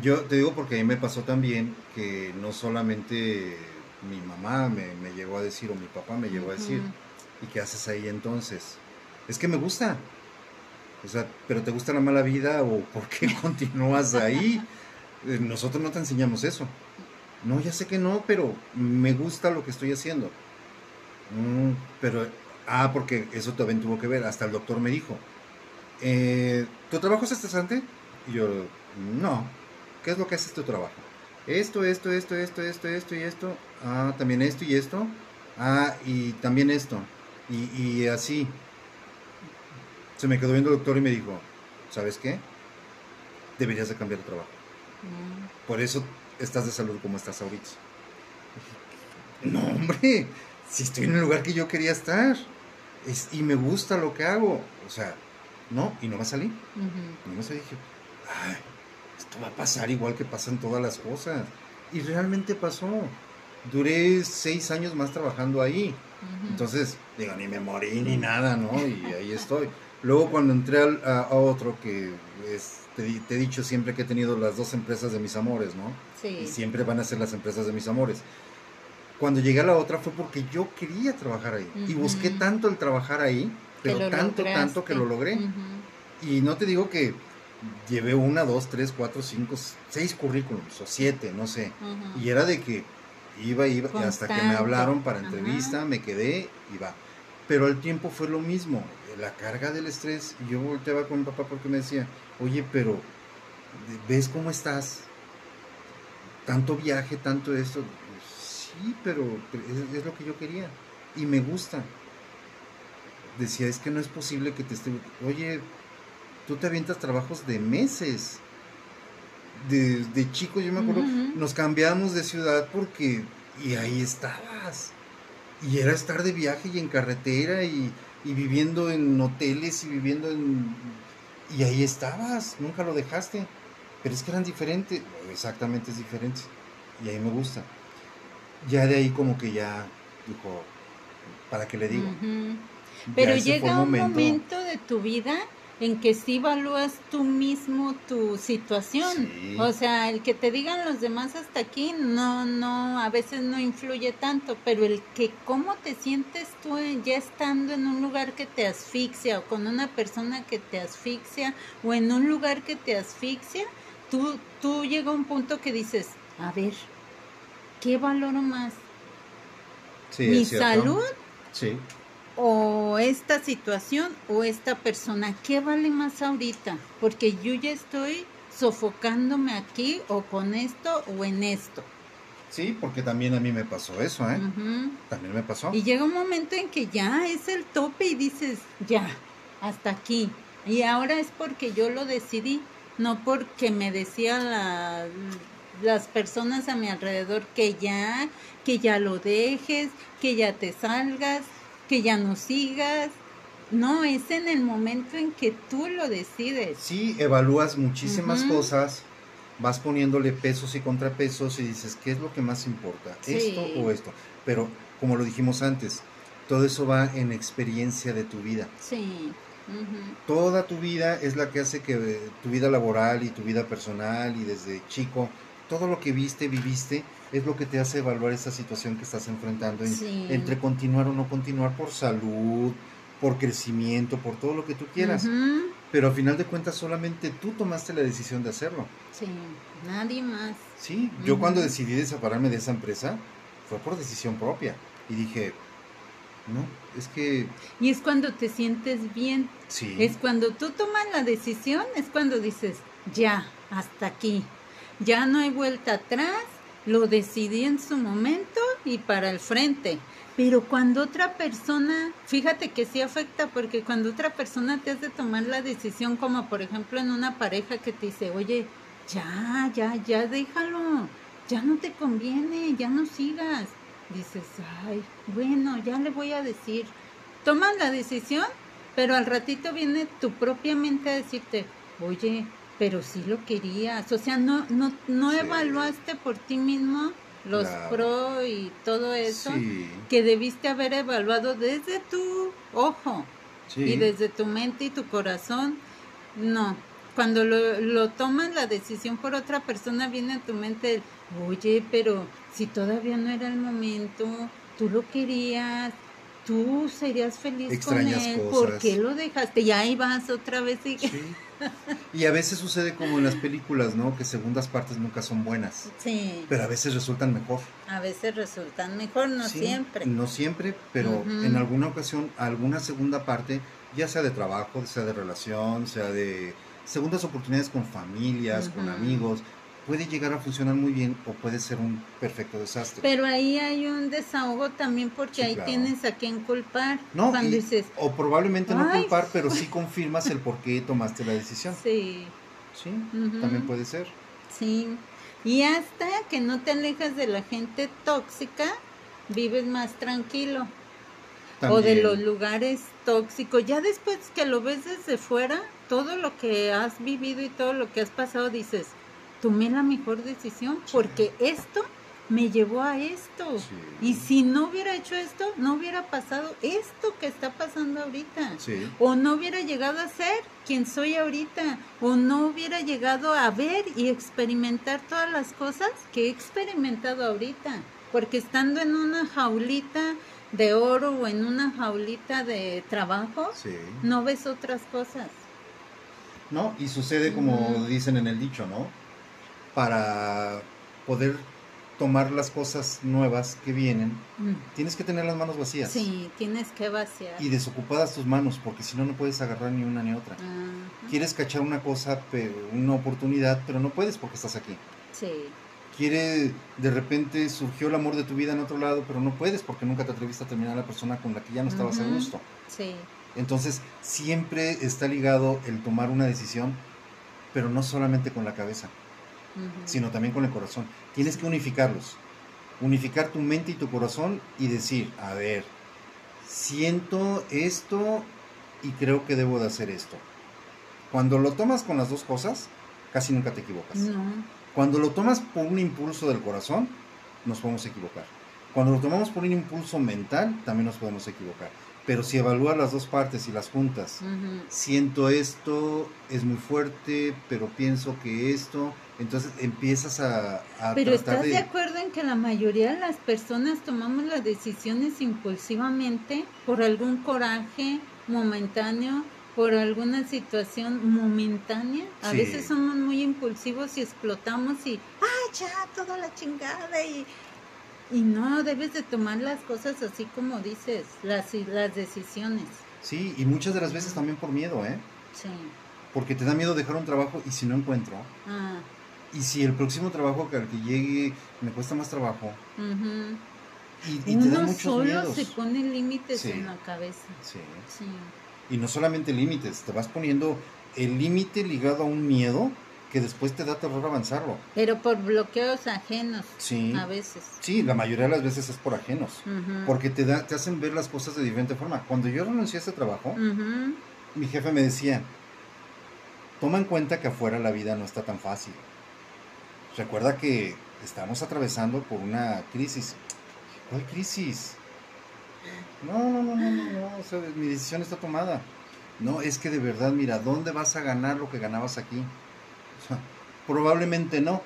Yo te digo porque a mí me pasó también que no solamente mi mamá me, me llegó a decir o mi papá me llegó a decir, ¿Y qué haces ahí entonces? Es que me gusta. O sea, ¿pero te gusta la mala vida o por qué continúas ahí? Eh, nosotros no te enseñamos eso. No, ya sé que no, pero me gusta lo que estoy haciendo. Mm, pero, ah, porque eso también tuvo que ver. Hasta el doctor me dijo, eh, ¿tu trabajo es estresante? Y yo, no. ¿Qué es lo que hace tu trabajo? Esto, esto, esto, esto, esto, esto y esto. Ah, también esto y esto. Ah, y también esto. Y, y así. Se me quedó viendo el doctor y me dijo, ¿sabes qué? Deberías de cambiar de trabajo. Mm. Por eso estás de salud como estás ahorita. No, hombre, si estoy en el lugar que yo quería estar. Es, y me gusta lo que hago. O sea, no, y no va a salir. No me dije, ay, esto va a pasar igual que pasan todas las cosas. Y realmente pasó. Duré seis años más trabajando ahí. Entonces, digo, ni me morí ni nada, ¿no? Y ahí estoy. Luego cuando entré a, otro que te, he dicho siempre que he tenido las dos empresas de mis amores, ¿no? Sí. Y siempre van a ser las empresas de mis amores. Cuando llegué a la otra fue porque yo quería trabajar ahí. Y busqué tanto el trabajar ahí, pero tanto, tanto que lo logré. Y no te digo que llevé una, dos, tres, cuatro, cinco, seis currículums o siete, no sé. Y era de que iba, iba, hasta que me hablaron para entrevista, me quedé y va. Pero el tiempo fue lo mismo, la carga del estrés. Yo volteaba con mi papá porque me decía, oye, pero ¿ves cómo estás? Tanto viaje, tanto esto. Sí, pero es, es lo que yo quería. Y me gusta. Decía, es que no es posible que te esté... Oye, tú te avientas trabajos de meses. De, de chico, yo me acuerdo, nos cambiamos de ciudad porque... Y ahí estabas. Y era estar de viaje y en carretera y, viviendo en hoteles y viviendo en... Y ahí estabas, nunca lo dejaste. Pero es que eran diferentes, exactamente es diferente. Y ahí me gusta. Ya de ahí como que ya dijo, ¿para qué le digo? Pero llega un momento de tu vida en que sí evalúas tú mismo tu situación. O sea, el que te digan los demás hasta aquí no, no, a veces no influye tanto, pero el que cómo te sientes tú ya estando en un lugar que te asfixia o con una persona que te asfixia o en un lugar que te asfixia, tú, tú llega un punto que dices, a ver, ¿qué valoro más? ¿Mi salud? Sí o esta situación o esta persona, ¿qué vale más ahorita? Porque yo ya estoy sofocándome aquí o con esto o en esto. Sí, porque también a mí me pasó eso, ¿eh? También me pasó. Y llega un momento en que ya es el tope y dices, ya, hasta aquí. Y ahora es porque yo lo decidí, no porque me decían las personas a mi alrededor que ya, que ya lo dejes, que ya te salgas, que ya no sigas. No, es en el momento en que tú lo decides. Sí, evalúas muchísimas cosas, vas poniéndole pesos y contrapesos y dices, ¿qué es lo que más importa? ¿Esto o esto? Pero, como lo dijimos antes, todo eso va en experiencia de tu vida. Sí. Toda tu vida es la que hace que eh, tu vida laboral y tu vida personal y desde chico, todo lo que viste, viviste, es lo que te hace evaluar esa situación que estás enfrentando entre continuar o no continuar por salud, por crecimiento, por todo lo que tú quieras. Pero a final de cuentas solamente tú tomaste la decisión de hacerlo. Sí, nadie más. Sí, yo cuando decidí desapararme de esa empresa fue por decisión propia y dije, no, es que... Y es cuando te sientes bien. Sí. Es cuando tú tomas la decisión, es cuando dices, ya, hasta aquí. Ya no hay vuelta atrás, lo decidí en su momento y para el frente. Pero cuando otra persona, fíjate que sí afecta, porque cuando otra persona te hace tomar la decisión, como por ejemplo en una pareja que te dice, oye, ya, ya, ya déjalo, ya no te conviene, ya no sigas. Dices, ay, bueno, ya le voy a decir. Tomas la decisión, pero al ratito viene tu propia mente a decirte, oye, pero sí lo querías, o sea, no, no, no evaluaste por ti mismo los pro y todo eso que debiste haber evaluado desde tu ojo y desde tu mente y tu corazón. No, cuando lo, lo tomas la decisión por otra persona viene a tu mente, oye, pero si todavía no era el momento, tú lo querías, tú serías feliz Extrañas con él, cosas. ¿por qué lo dejaste? Y ahí vas otra vez y... Sí. Y a veces sucede como en las películas, ¿no? Que segundas partes nunca son buenas, Sí, pero a veces resultan mejor. a veces resultan mejor, no Sí, siempre. No siempre, pero en alguna ocasión, alguna segunda parte, ya sea de trabajo, sea de relación, sea de segundas oportunidades con familias, con amigos, puede llegar a funcionar muy bien o puede ser un perfecto desastre. Pero ahí hay un desahogo también porque Sí, ahí claro. tienes a quien culpar. no, cuando y- dices, o probablemente no culpar, pero sí confirmas el por qué tomaste la decisión. sí, Sí, también puede ser. sí. Y hasta que no te alejas de la gente tóxica, vives más tranquilo. O de los lugares tóxicos. Ya después que lo ves desde fuera, todo lo que has vivido y todo lo que has pasado, dices, tomé la mejor decisión porque esto me llevó a esto. Sí. Y si no hubiera hecho esto, no hubiera pasado esto que está pasando ahorita. Sí, O no hubiera llegado a ser quien soy ahorita. O no hubiera llegado a ver y experimentar todas las cosas que he experimentado ahorita. Porque estando en una jaulita de oro o en una jaulita de trabajo, sí. no ves otras cosas. ¿no? Y sucede como dicen en el dicho, ¿no? Para poder tomar las cosas nuevas que vienen, Mm. tienes que tener las manos vacías Sí, tienes que vaciar. y desocupadas tus manos, porque si no, no puedes agarrar ni una ni otra. Ajá. Quieres cachar una cosa, pero una oportunidad, pero no puedes porque estás aquí. Sí, Quiere, de repente surgió el amor de tu vida en otro lado, pero no puedes porque nunca te atreviste a terminar a la persona con la que ya no estabas a gusto. sí. Entonces, siempre está ligado el tomar una decisión, pero no solamente con la cabeza. Sino también con el corazón. Tienes que unificarlos. Unificar tu mente y tu corazón y decir, a ver, siento esto y creo que debo de hacer esto. Cuando lo tomas con las dos cosas, casi nunca te equivocas. No. Cuando lo tomas por un impulso del corazón, nos podemos equivocar. Cuando lo tomamos por un impulso mental, también nos podemos equivocar. Pero si evalúas las dos partes y las juntas, siento esto, es muy fuerte, pero pienso que esto, entonces empiezas a, a Pero tratar ¿estás de... de... acuerdo en que la mayoría de las personas tomamos las decisiones impulsivamente por algún coraje momentáneo, por alguna situación momentánea? A Sí. veces somos muy impulsivos y explotamos y ¡ah, ya! Toda la chingada y... Y no, debes de tomar las cosas así como dices, las, las decisiones. Sí, y muchas de las veces también por miedo, ¿eh? Sí. Porque te da miedo dejar un trabajo y si no encuentro, Ah, y si el próximo trabajo que al que llegue me cuesta más trabajo, y, y te da muchos solo miedos. se pone límites Sí. en la cabeza. Sí. Sí. Y no solamente límites, te vas poniendo el límite ligado a un miedo que después te da terror avanzarlo. Pero por bloqueos ajenos Sí. a veces. Sí, la mayoría de las veces es por ajenos. Porque te, da, te hacen ver las cosas de diferente forma. Cuando yo renuncié a este trabajo, mi jefe me decía, toma en cuenta que afuera la vida no está tan fácil. Recuerda que estamos atravesando por una crisis. ¿Cuál crisis? No, no, no, no, no, no, o sea, mi decisión está tomada. No, es que de verdad, mira, ¿dónde vas a ganar lo que ganabas aquí? O sea, probablemente no,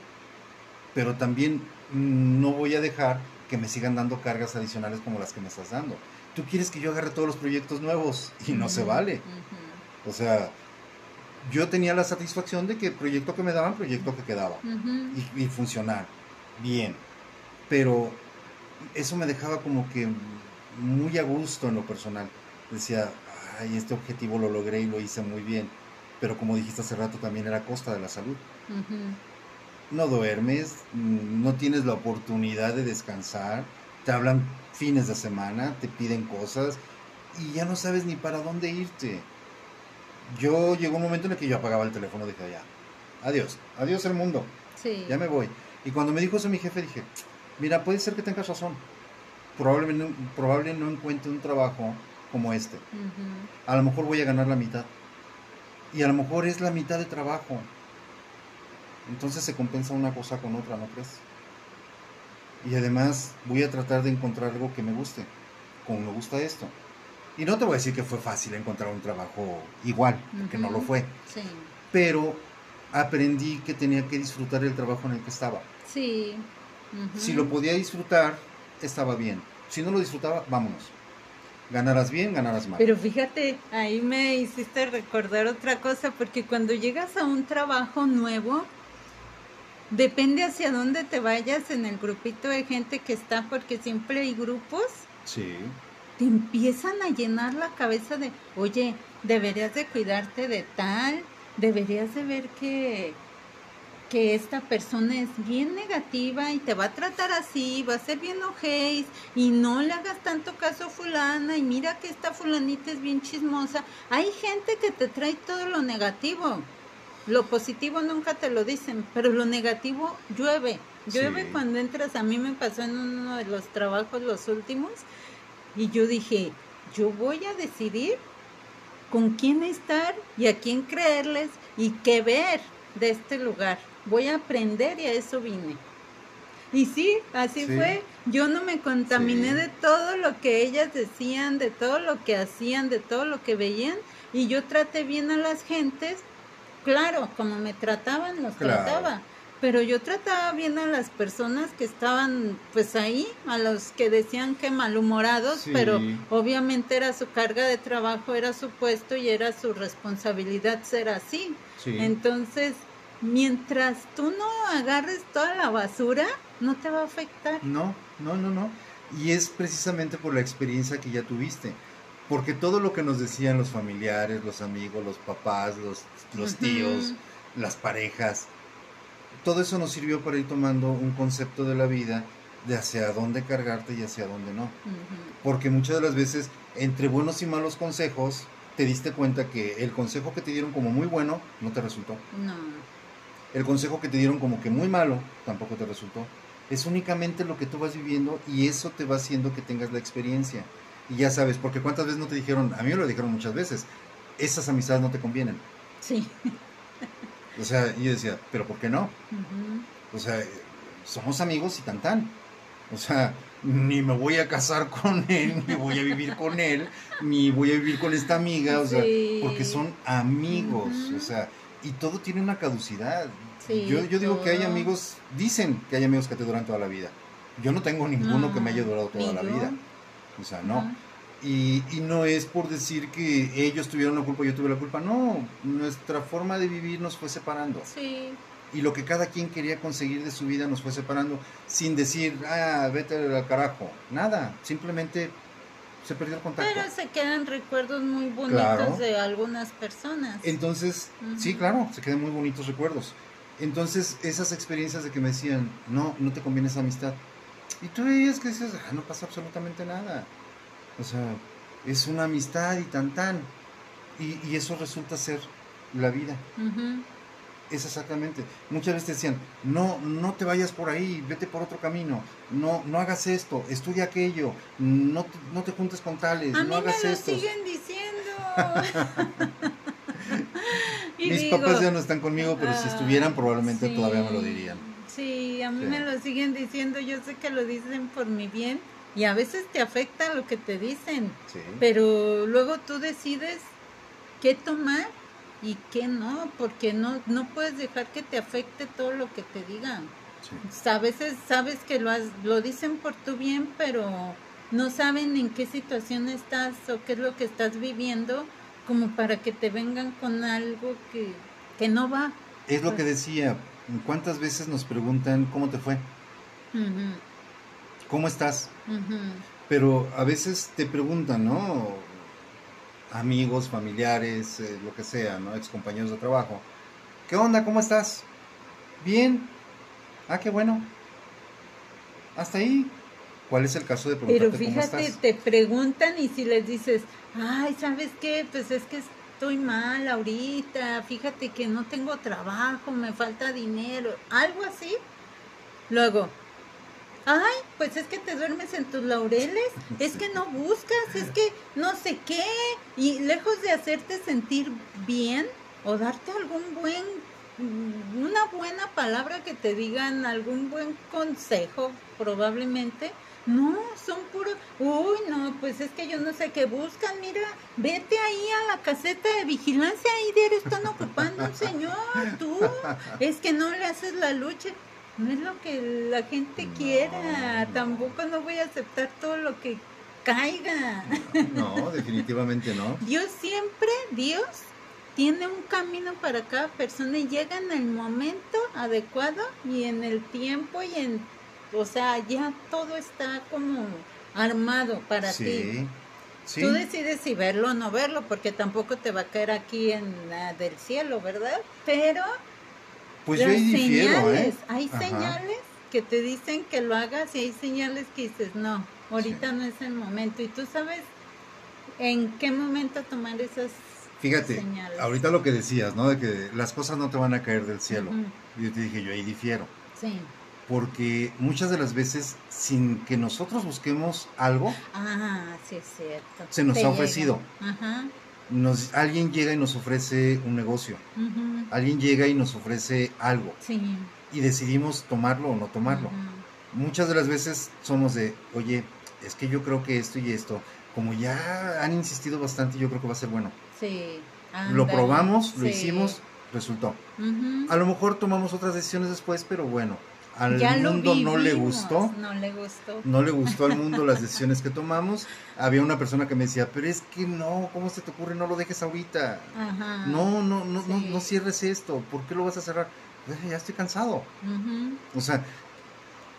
pero también no voy a dejar que me sigan dando cargas adicionales como las que me estás dando. Tú quieres que yo agarre todos los proyectos nuevos y no se vale. O sea, yo tenía la satisfacción de que el proyecto que me daban, proyecto que quedaba. Y, y funcionar bien. Pero eso me dejaba como que muy a gusto en lo personal. Decía, ay, este objetivo lo logré y lo hice muy bien. Pero como dijiste hace rato, también era a costa de la salud. No duermes, mm, no tienes la oportunidad de descansar, te hablan fines de semana, te piden cosas y ya no sabes ni para dónde irte. Yo llegó un momento en el que yo apagaba el teléfono, dije, ya, adiós, adiós el mundo, Sí. ya me voy. Y cuando me dijo eso mi jefe, dije, mira, puede ser que tengas razón. Probablemente, probable no encuentre un trabajo como este. A lo mejor voy a ganar la mitad. Y a lo mejor es la mitad de trabajo. Entonces se compensa una cosa con otra, ¿no crees? Y además voy a tratar de encontrar algo que me guste, como me gusta esto. Y no te voy a decir que fue fácil encontrar un trabajo igual, porque no lo fue. Sí. Pero aprendí que tenía que disfrutar el trabajo en el que estaba. Ganarás bien, ganarás mal. Pero fíjate, ahí me hiciste recordar otra cosa, porque cuando llegas a un trabajo nuevo, depende hacia dónde te vayas en el grupito de gente que está, porque siempre hay grupos. Sí. Te empiezan a llenar la cabeza de, oye, deberías de cuidarte de tal, deberías de ver que que esta persona es bien negativa y te va a tratar así, va a ser bien ojéis y no le hagas tanto caso a fulana y mira que esta fulanita es bien chismosa. Hay gente que te trae todo lo negativo. Lo positivo nunca te lo dicen, pero lo negativo llueve. Llueve cuando entras. A mí me pasó en uno de los trabajos los últimos y yo dije, yo voy a decidir con quién estar y a quién creerles y qué ver de este lugar voy a aprender y a eso vine. Y sí, así fue. Yo no me contaminé de todo lo que ellas decían, de todo lo que hacían, de todo lo que veían. Y yo traté bien a las gentes. Claro, como me trataban, los trataba. Pero yo trataba bien a las personas que estaban pues ahí, a los que decían que malhumorados, pero obviamente era su carga de trabajo, era su puesto y era su responsabilidad ser así. Entonces, mientras tú no agarres toda la basura, no te va a afectar. No, no, no, no. Y es precisamente por la experiencia que ya tuviste. Porque todo lo que nos decían los familiares, los amigos, los papás, los, los tíos, las parejas, todo eso nos sirvió para ir tomando un concepto de la vida de hacia dónde cargarte y hacia dónde no. Porque muchas de las veces, entre buenos y malos consejos, te diste cuenta que el consejo que te dieron como muy bueno no te resultó. No el consejo que te dieron como que muy malo tampoco te resultó. Es únicamente lo que tú vas viviendo y eso te va haciendo que tengas la experiencia. Y ya sabes, porque cuántas veces no te dijeron, a mí me lo dijeron muchas veces, esas amistades no te convienen. Sí. O sea, yo decía, pero ¿por qué no? O sea, somos amigos y tan tan. O sea, ni me voy a casar con él, ni voy a vivir con él, ni voy a vivir con esta amiga, o sea, porque son amigos, o sea, y todo tiene una caducidad. yo, yo digo que hay amigos, dicen que hay amigos que te duran toda la vida. Yo no tengo ninguno que me haya durado toda la vida. O sea, no. Y, y, no es por decir que ellos tuvieron la culpa, yo tuve la culpa. No, nuestra forma de vivir nos fue separando. Sí. Y lo que cada quien quería conseguir de su vida nos fue separando, sin decir, ah, vete al carajo. Nada, simplemente se perdió el contacto. Pero se quedan recuerdos muy bonitos de algunas personas. Entonces, sí, claro, se quedan muy bonitos recuerdos. Entonces, esas experiencias de que me decían, no, no te conviene esa amistad. Y tú veías que dices, ah, no pasa absolutamente nada. O sea, es una amistad y tan tan. Y, y eso resulta ser la vida. Es exactamente. Muchas veces te decían, no, no te vayas por ahí, vete por otro camino, no, no hagas esto, estudia aquello, no, no te juntes con tales, no hagas me lo siguen diciendo. Mis papás ya no están conmigo, pero si estuvieran probablemente todavía me lo dirían. Sí, a mí me lo siguen diciendo, yo sé que lo dicen por mi bien y a veces te afecta lo que te dicen, pero luego tú decides qué tomar y que no, porque no, no puedes dejar que te afecte todo lo que te digan. A veces sabes que lo, lo dicen por tu bien, pero no saben en qué situación estás o qué es lo que estás viviendo como para que te vengan con algo que, que no va. Es lo que pues decía, ¿cuántas veces nos preguntan cómo te fue? ¿Cómo estás? Pero a veces te preguntan, ¿no? amigos, familiares, eh, lo que sea, ¿no? Ex compañeros de trabajo. ¿Qué onda? ¿Cómo estás? Bien. Ah, qué bueno. Hasta ahí. ¿Cuál es el caso de preguntarte Pero fíjate, te preguntan y si les dices, ay, ¿sabes qué? Pues es que estoy mal ahorita, fíjate que no tengo trabajo, me falta dinero, algo así. Luego, ay, pues es que te duermes en tus laureles, es que no buscas, es que no sé qué, y lejos de hacerte sentir bien o darte algún buen, una buena palabra que te digan, algún buen consejo, probablemente, no, son puros, uy, no, pues es que yo no sé qué buscan, mira, vete ahí a la caseta de vigilancia, ahí están ocupando un señor, tú, es que no le haces la lucha, no es lo que la gente quiera, tampoco no voy a aceptar todo lo que caiga. No, definitivamente no. Dios siempre, Dios tiene un camino para cada persona y llega en el momento adecuado y en el tiempo y en, o sea, ya todo está como armado para Sí. ti. Sí. Tú decides si verlo o no verlo, porque tampoco te va a caer aquí en la del cielo, ¿verdad? Pero Pues yo ahí difiero, señales, ¿eh? hay Ajá. señales que te dicen que lo hagas y hay señales que dices, no, ahorita Sí. no es el momento. Y tú sabes en qué momento tomar esas Fíjate, señales. ahorita lo que decías, ¿no? De que las cosas no te van a caer del cielo. Ujú. Yo te dije, yo ahí difiero. Sí. Porque muchas de las veces, sin que nosotros busquemos algo, Ah, sí es cierto. Se nos Te ha ofrecido. Ajá. Nos, alguien llega y nos ofrece un negocio. Alguien llega y nos ofrece algo. Sí. Y decidimos tomarlo o no tomarlo. Muchas de las veces somos de, oye, es que yo creo que esto y esto, como ya han insistido bastante, yo creo que va a ser bueno. Sí. Lo probamos, lo sí, hicimos, resultó. A lo mejor tomamos otras decisiones después, pero bueno, al Ya mundo no le gustó. No le gustó. No le gustó al mundo las decisiones que tomamos. Había una persona que me decía, pero es que no, ¿cómo se te ocurre? No lo dejes ahorita. Ajá. No, no, no, no, Sí. no cierres esto. ¿Por qué lo vas a cerrar? "Eh, Ya estoy cansado. O sea,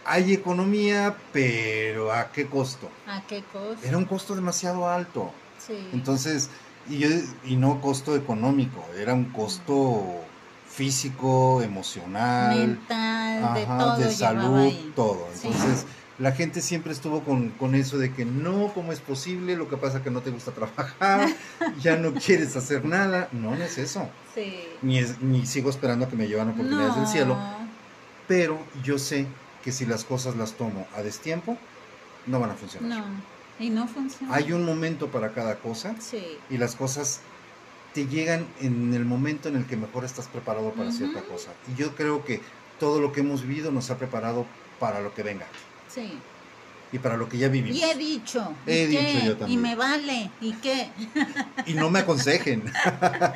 hay economía, pero ¿a qué costo? ¿A qué cosa? Era un costo demasiado alto. Sí. Entonces, y, yo, y no costo económico, era un costo físico, emocional, mental, de todo de salud, ahí. todo. Sí. Entonces, la gente siempre estuvo con, con eso de que no, ¿cómo es posible? Lo que pasa es que no te gusta trabajar, ya no quieres hacer nada. No, no es eso. Sí. Ni, es- ni sigo esperando a que me llevan oportunidades del cielo, pero yo sé que si las cosas las tomo a destiempo, no van a funcionar. No, y no funciona. Hay un momento para cada cosa Sí. y las cosas te llegan en el momento en el que mejor estás preparado para cierta cosa. Y yo creo que todo lo que hemos vivido nos ha preparado para lo que venga Sí. y para lo que ya vivimos. Y he dicho. ¿y He qué? dicho yo también. Y me vale. ¿Y qué? Y no me aconsejen. Ah,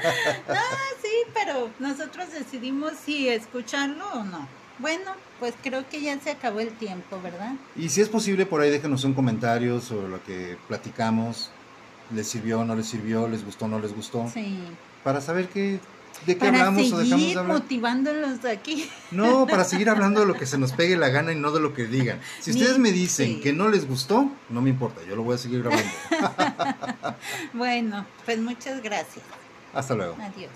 sí, pero nosotros decidimos si escucharlo o no. Bueno, pues creo que ya se acabó el tiempo, ¿verdad? y si es posible, por ahí déjenos un comentario sobre lo que platicamos. ¿Les sirvió no les sirvió? ¿Les gustó no les gustó? Sí. Para saber qué, de qué Para hablamos o dejamos de seguir hablar. motivándolos de aquí. No, para seguir hablando de lo que se nos pegue la gana y no de lo que digan. Si Ni- ustedes me dicen sí. que no les gustó, no me importa, yo lo voy a seguir grabando. Bueno, pues muchas gracias. Hasta luego. Adiós.